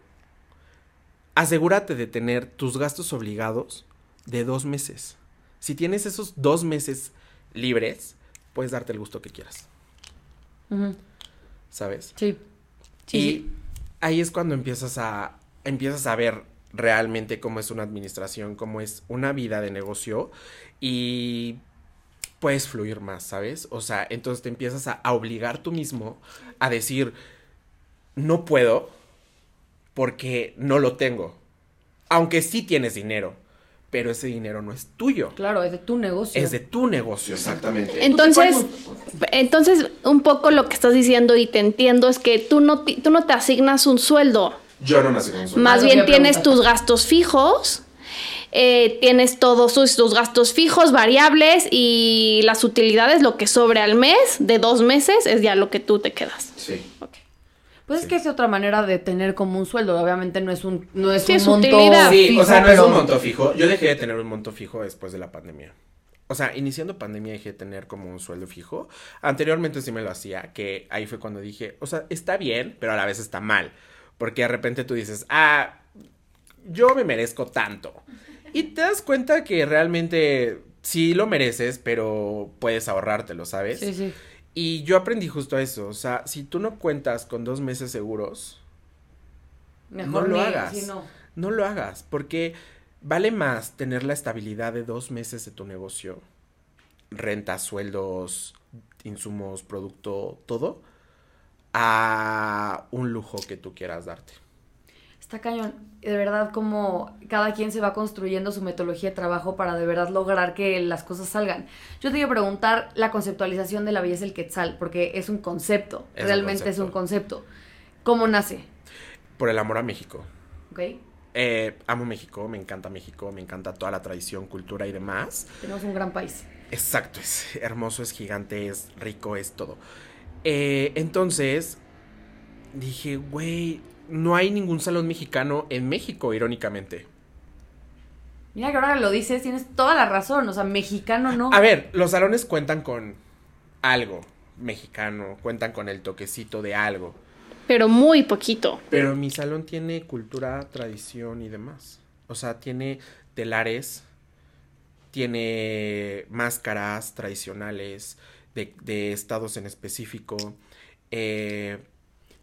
asegúrate de tener tus gastos obligados de dos meses. Si tienes esos dos meses libres, puedes darte el gusto que quieras. ¿Sabes? Sí. y ahí es cuando empiezas a, empiezas a ver realmente cómo es una administración, cómo es una vida de negocio y puedes fluir más, ¿sabes? O sea, entonces te empiezas a, obligar tú mismo a decir, no puedo porque no lo tengo. Aunque sí tienes dinero, pero ese dinero no es tuyo. Claro, es de tu negocio. Es de tu negocio, exactamente. Entonces, entonces un poco lo que estás diciendo y te entiendo es que tú no, tú no te asignas un sueldo. Yo no nací con un Más bien tienes tus gastos fijos. Eh, tienes todos tus, gastos fijos, variables y las utilidades, lo que sobre al mes, de dos meses, es ya lo que tú te quedas. Sí. Pues es que es otra manera de tener como un sueldo. Obviamente no es un, no es un monto utilidad. Sí, o sea, no es un monto fijo. Yo dejé de tener un monto fijo después de la pandemia. O sea, iniciando pandemia dejé de tener como un sueldo fijo. Anteriormente sí me lo hacía, que ahí fue cuando dije, o sea, está bien, pero a la vez está mal. Porque de repente tú dices, ah, yo me merezco tanto. Y te das cuenta que realmente sí lo mereces, pero puedes ahorrártelo, ¿sabes? Sí, sí. Y yo aprendí justo eso, o sea, si tú no cuentas con dos meses seguros, Mejor no lo hagas. no. no lo hagas, porque vale más tener la estabilidad de dos meses de tu negocio, renta, sueldos, insumos, producto, todo, a un lujo que tú quieras darte. Está cañón. De verdad, como cada quien se va construyendo su metodología de trabajo para de verdad lograr que las cosas salgan. Yo te iba a preguntar la conceptualización de la belleza del quetzal, porque es un concepto. Es un realmente es un concepto. ¿Cómo nace? Por el amor a México. ¿Ok? Eh, amo México, me encanta México, me encanta toda la tradición, cultura y demás. Tenemos un gran país. Exacto, es hermoso, es gigante, es rico, es todo. Eh, entonces, dije, güey, no hay ningún salón mexicano en México, irónicamente. Mira que ahora lo dices, tienes toda la razón. O sea, mexicano no. A ver, los salones cuentan con algo mexicano, cuentan con el toquecito de algo. Pero muy poquito. Pero mi salón tiene cultura, tradición y demás. O sea, tiene telares, tiene máscaras tradicionales de, de estados en específico. Eh,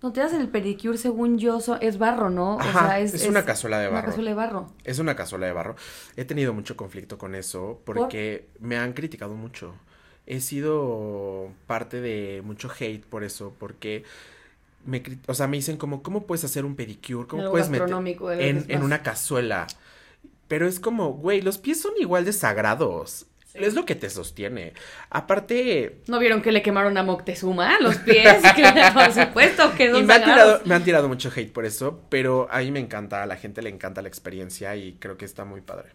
No te das el pedicure, según yo, so- es barro, ¿no? Ajá, es una cazuela de Una barro. cazuela de barro. es una cazuela de barro. He tenido mucho conflicto con eso porque me han criticado mucho. He sido parte de mucho hate por eso, porque me, o sea, me dicen como, ¿cómo puedes hacer un pedicure? ¿Cómo Algo puedes meter en, en una cazuela? Pero es como, güey, los pies son igual de sagrados. Es lo que te sostiene. Aparte, ¿No vieron que le quemaron a Moctezuma los pies? Por supuesto que son me han, tirado, me han tirado mucho hate por eso, pero a mí me encanta, a la gente le encanta la experiencia y creo que está muy padre.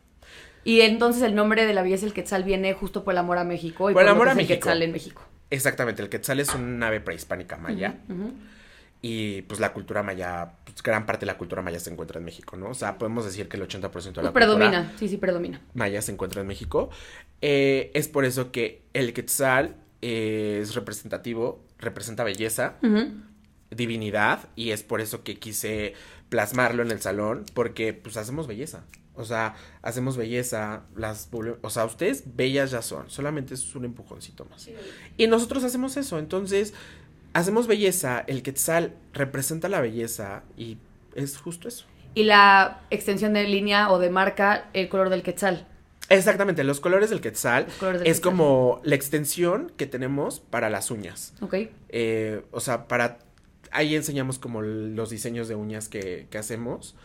Y entonces el nombre de la belleza del Quetzal viene justo por el amor a México y Por el amor a es el México. Quetzal en México. Exactamente, el quetzal es una ave prehispánica maya. Y pues la cultura maya, pues, gran parte de la cultura maya se encuentra en México, ¿no? O sea, podemos decir que el 80% de la Pues cultura predomina, sí, sí, predomina. maya se encuentra en México. Eh, es por eso que el quetzal eh, es representativo, representa belleza, divinidad, y es por eso que quise plasmarlo en el salón, porque pues hacemos belleza. O sea, hacemos belleza, las o sea, ustedes bellas ya son, solamente es un empujoncito más. Y nosotros hacemos eso, entonces hacemos belleza, el quetzal representa la belleza y es justo eso. Y la extensión de línea o de marca, el color del Quetzal. Exactamente, los colores del quetzal Los colores del es quetzal. como la extensión que tenemos para las uñas. ¿Ok? Eh, o sea, para... Ahí enseñamos como los diseños de uñas que, que hacemos.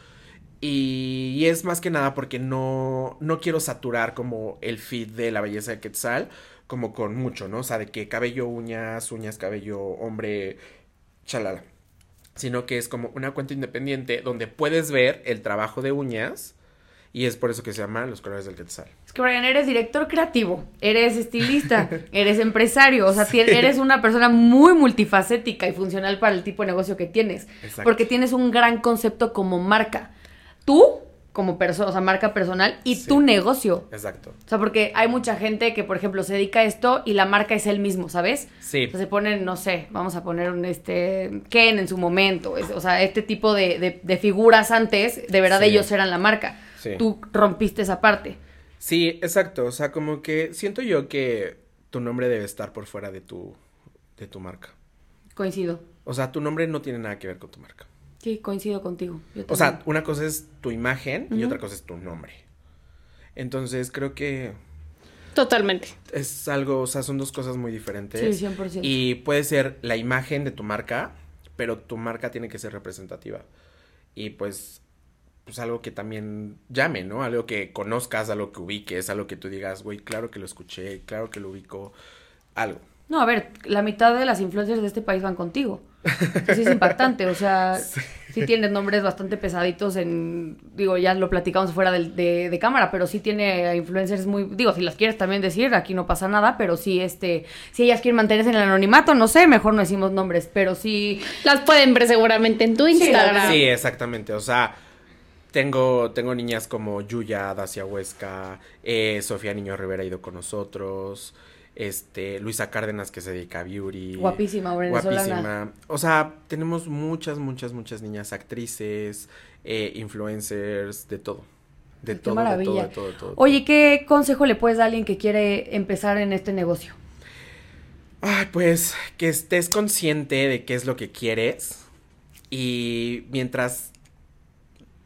Y, y es más que nada porque no, no quiero saturar como el feed de la belleza de Quetzal como con mucho, ¿no? O sea, de que cabello, uñas, uñas, cabello, hombre, chalala. Sino que es como una cuenta independiente donde puedes ver el trabajo de uñas y es por eso que se llama Los Colores del Quetzal. Es que Brian, eres director creativo, eres estilista, eres empresario, o sea, eres una persona muy multifacética y funcional para el tipo de negocio que tienes. Exacto. Porque tienes un gran concepto como marca. Tú, como persona, o sea, marca personal, y Sí. tu negocio. Exacto. O sea, porque hay mucha gente que, por ejemplo, se dedica a esto y la marca es él mismo, ¿sabes? Sí. O sea, se ponen, no sé, vamos a poner un este Ken en su momento. es- o sea, este tipo de, de- de figuras antes, de verdad Sí. ellos eran la marca. Sí. Tú rompiste esa parte. Sí, exacto. O sea, como que siento yo que tu nombre debe estar por fuera de tu, de tu marca. Coincido. O sea, tu nombre no tiene nada que ver con tu marca. Sí, coincido contigo. O sea, una cosa es tu imagen y otra cosa es tu nombre. Entonces creo que Totalmente. es algo, o sea, son dos cosas muy diferentes. Sí, 100%. Y puede ser la imagen de tu marca, pero tu marca tiene que ser representativa. Y pues, pues algo que también llame, ¿no? Algo que conozcas, algo que ubiques, algo que tú digas, güey, claro que lo escuché, claro que lo ubico, algo. No, a ver, la mitad de las influencers de este país van contigo. Sí es impactante, o sea, sí. tienes nombres bastante pesaditos en, digo, ya lo platicamos fuera de cámara, pero sí tiene influencers muy, digo, si las quieres también decir, aquí no pasa nada, pero sí, este, si ellas quieren mantenerse en el anonimato, no sé, mejor no decimos nombres, pero sí, Las pueden ver seguramente en tu Instagram. Sí, exactamente. O sea, tengo, tengo niñas como Yuya, Dacia Huesca, eh, Sofía Niño Rivera ha ido con nosotros, este, Luisa Cárdenas que se dedica a beauty. Guapísima, venezolana. Guapísima. O sea, tenemos muchas, muchas, muchas niñas actrices, eh, influencers, de todo. De Qué todo, maravilla. de todo, de todo, de todo. Oye, ¿qué consejo le puedes dar a alguien que quiere empezar en este negocio? Ay, pues que estés consciente de qué es lo que quieres y mientras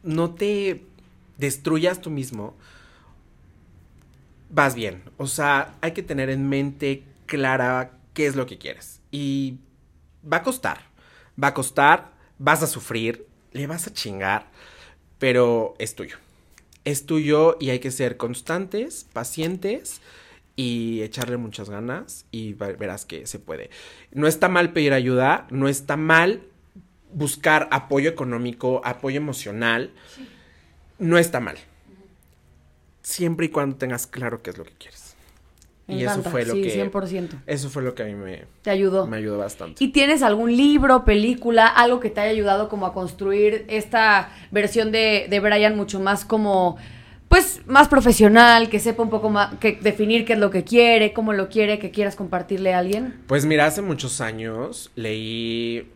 no te destruyas tú mismo, vas bien. O sea, hay que tener en mente clara qué es lo que quieres. Y va a costar, va a costar, vas a sufrir, le vas a chingar, pero es tuyo. Es tuyo y hay que ser constantes, pacientes y echarle muchas ganas y verás que se puede. No está mal pedir ayuda, no está mal buscar apoyo económico, apoyo emocional. No está mal. Siempre y cuando tengas claro qué es lo que quieres. y eso fue lo sí, que 100%. Eso fue lo que a mí me te ayudó. Me ayudó bastante. ¿Y tienes algún libro, película, algo que te haya ayudado como a construir esta versión de, de Brian mucho más como pues más profesional, que sepa un poco más, que definir qué es lo que quiere, cómo lo quiere, que quieras compartirle a alguien? Pues mira, hace muchos años leí...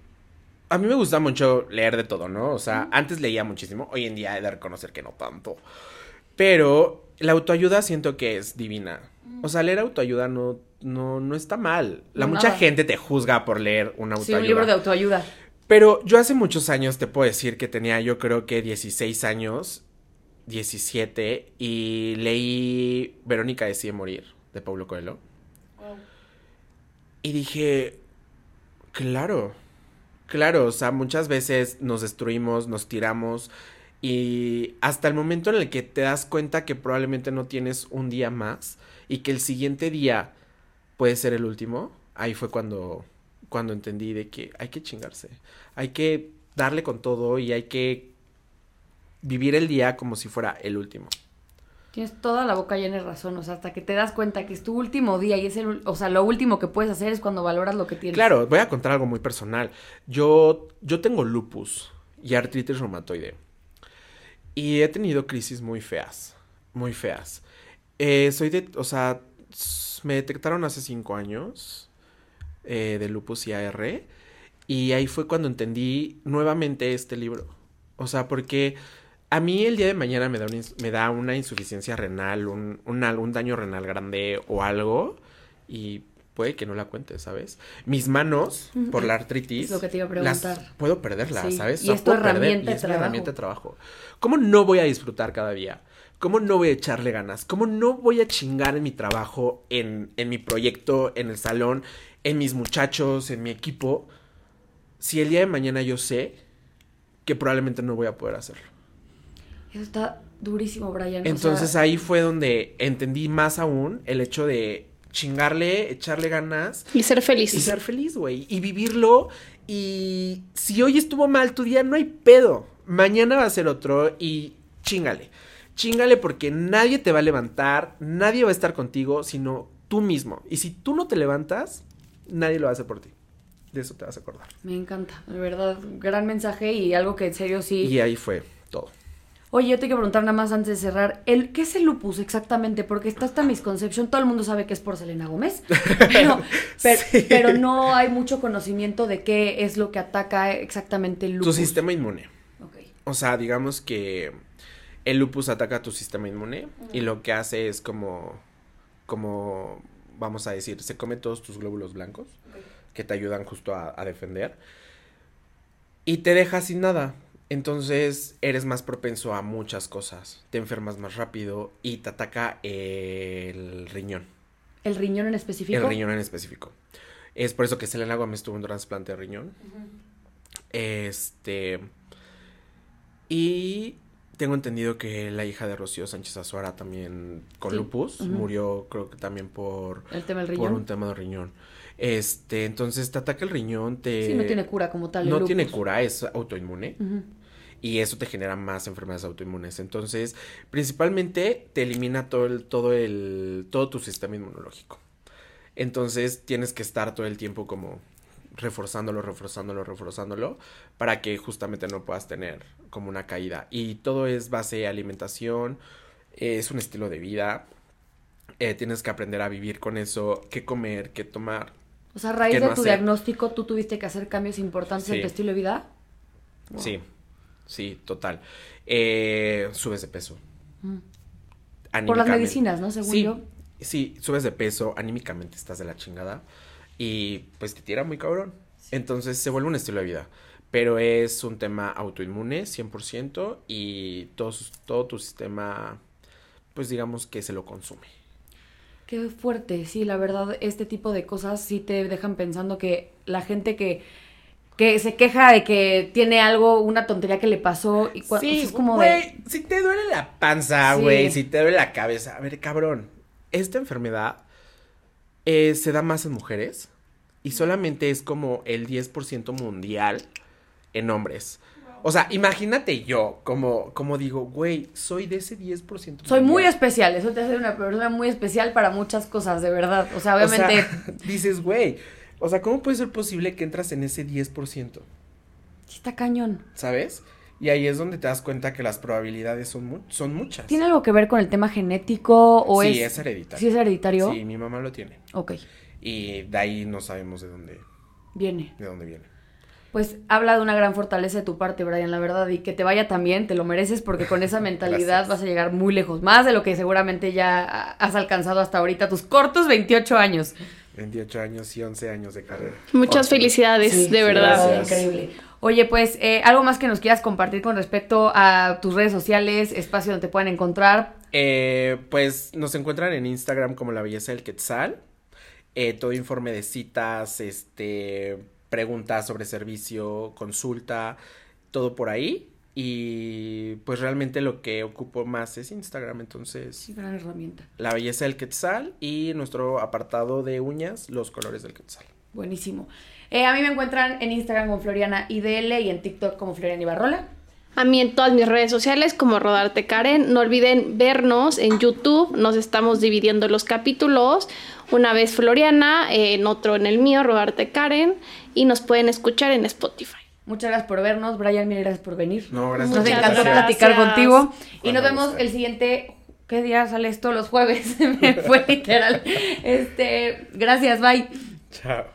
A mí me gusta mucho leer de todo, ¿no? O sea, antes leía muchísimo, hoy en día he de reconocer que no tanto. Pero la autoayuda siento que es divina. O sea, leer autoayuda no, no, no está mal. La mucha gente te juzga por leer una autoayuda. Sí, un libro de autoayuda. Pero yo hace muchos años te puedo decir que tenía yo creo que 16 años 17 y leí Verónica decide morir de Pablo Coelho. Y dije, claro, claro, o sea, muchas veces nos destruimos, nos tiramos y hasta el momento en el que te das cuenta que probablemente no tienes un día más y que el siguiente día puede ser el último, ahí fue cuando cuando entendí de que hay que chingarse, hay que darle con todo y hay que vivir el día como si fuera el último. Tienes toda la boca llena de razón, o sea, hasta que te das cuenta que es tu último día y es el, o sea, lo último que puedes hacer es cuando valoras lo que tienes. Claro, voy a contar algo muy personal. Yo, yo tengo lupus y artritis reumatoide. Y he tenido crisis muy feas, muy feas. Eh, soy de, o sea, me detectaron hace cinco años eh, de lupus y AR. Y ahí fue cuando entendí nuevamente este libro. O sea, porque a mí el día de mañana me da, me da una insuficiencia renal, un, un, daño renal grande o algo y puede que no la cuente, ¿sabes? Mis manos, por la artritis, lo que te iba a preguntar. Las puedo perderlas, ¿sabes? Y es tu herramienta, de trabajo. herramienta de trabajo. ¿Cómo no voy a disfrutar cada día? ¿Cómo no voy a echarle ganas? ¿Cómo no voy a chingar en mi trabajo, en, en mi proyecto, en el salón, en mis muchachos, en mi equipo? Si el día de mañana yo sé que probablemente no voy a poder hacerlo. Eso está durísimo, Brian. Entonces ahí fue donde entendí más aún el hecho de chingarle, echarle ganas. Y ser feliz. Y ser feliz, güey. Y vivirlo. Y si hoy estuvo mal tu día, no hay pedo. Mañana va a ser otro y chingale. Chingale porque nadie te va a levantar, nadie va a estar contigo, sino tú mismo. Y si tú no te levantas, nadie lo va a hacer por ti. De eso te vas a acordar. Me encanta, de verdad. Gran mensaje y algo que en serio sí. Y ahí fue. Oye, yo te quiero preguntar nada más antes de cerrar, el, ¿qué es el lupus exactamente? Porque está esta misconcepción, todo el mundo sabe que es por Selena Gómez, pero, no hay mucho conocimiento de qué es lo que ataca exactamente el lupus. Tu sistema inmune. O sea, digamos que el lupus ataca tu sistema inmune y lo que hace es como, como, vamos a decir, se come todos tus glóbulos blancos que te ayudan justo a defender y te deja sin nada. Entonces eres más propenso a muchas cosas. Te enfermas más rápido y te ataca el riñón. ¿El riñón en específico? El riñón en específico. Es por eso que Selena Gómez tuvo un trasplante de riñón. Este. Y tengo entendido que la hija de Rocío Sánchez Azuara también con lupus murió, creo que también por. ¿El tema del riñón? Por un tema de riñón. Este, entonces te ataca el riñón, te... Sí, no tiene cura como tal. no tiene cura, es autoinmune. Y eso te genera más enfermedades autoinmunes. Entonces, principalmente te elimina todo el, todo el, todo tu sistema inmunológico. Entonces, tienes que estar todo el tiempo como reforzándolo, reforzándolo, reforzándolo, para que justamente no puedas tener como una caída. Y todo es base de alimentación, es un estilo de vida. Eh, tienes que aprender a vivir con eso, qué comer, qué tomar. O sea, a raíz de tu diagnóstico, tú tuviste que hacer cambios importantes en tu estilo de vida. Sí, sí, total. Eh, subes de peso. Mm. Por las medicinas, ¿no? Según sí, yo. Sí, subes de peso, anímicamente estás de la chingada. y pues te tira muy cabrón. Entonces se vuelve un estilo de vida. Pero es un tema autoinmune 100% y todo, tu sistema, pues digamos que se lo consume. Qué fuerte, sí, la verdad, este tipo de cosas sí te dejan pensando que la gente que, que se queja de que tiene algo, una tontería que le pasó, y cua- o sea, es como güey, de... si te duele la panza, Sí. güey, si te duele la cabeza, a ver, cabrón, esta enfermedad eh, se da más en mujeres y solamente es como el 10% mundial en hombres. O sea, imagínate yo, como, como digo, güey, soy de ese 10%. Soy muy especial, eso te hace una persona muy especial para muchas cosas, de verdad. O sea, O sea, obviamente, dices, güey, o sea, ¿cómo puede ser posible que entras en ese 10%? sí está cañón. ¿Sabes? Y ahí es donde te das cuenta que las probabilidades son, mu- son muchas. ¿Tiene algo que ver con el tema genético o sí, es... es hereditario. ¿Sí es hereditario? Sí, mi mamá lo tiene. Ok, Y de ahí no sabemos de dónde, viene. de dónde viene. Pues habla de una gran fortaleza de tu parte, Brian, la verdad, y que te vaya también, te lo mereces, porque con esa mentalidad vas a llegar muy lejos, más de lo que seguramente ya has alcanzado hasta ahorita, tus cortos 28 años. 28 años y 11 años de carrera. Muchas felicidades, Sí, de sí, verdad. Gracias. Increíble. Oye, pues, eh, algo más que nos quieras compartir con respecto a tus redes sociales, espacio donde te puedan encontrar. Eh, pues nos encuentran en Instagram como La Belleza del Quetzal. Eh, todo informe de citas, este, preguntas sobre servicio, consulta, todo por ahí. Y pues realmente lo que ocupo más es Instagram, entonces Sí, gran herramienta. La Belleza del Quetzal y nuestro apartado de uñas, Los Colores del Quetzal. Buenísimo. Eh, a mí me encuentran en Instagram como Floriana IDL y en TikTok como Floriana Ibarrola. A mí en todas mis redes sociales como Rodarte Karen. No olviden vernos en YouTube. Nos estamos dividiendo los capítulos. Una vez Floriana, eh, en otro en el mío, Rodarte Karen. Y nos pueden escuchar en Spotify. Muchas gracias por vernos, Brian, mil gracias por venir. No, gracias. Nos encantó gracias. platicar contigo. Y nos vemos el siguiente. ¿Qué día sale esto? Los jueves. Me fue literal. Este, gracias, bye. Chao.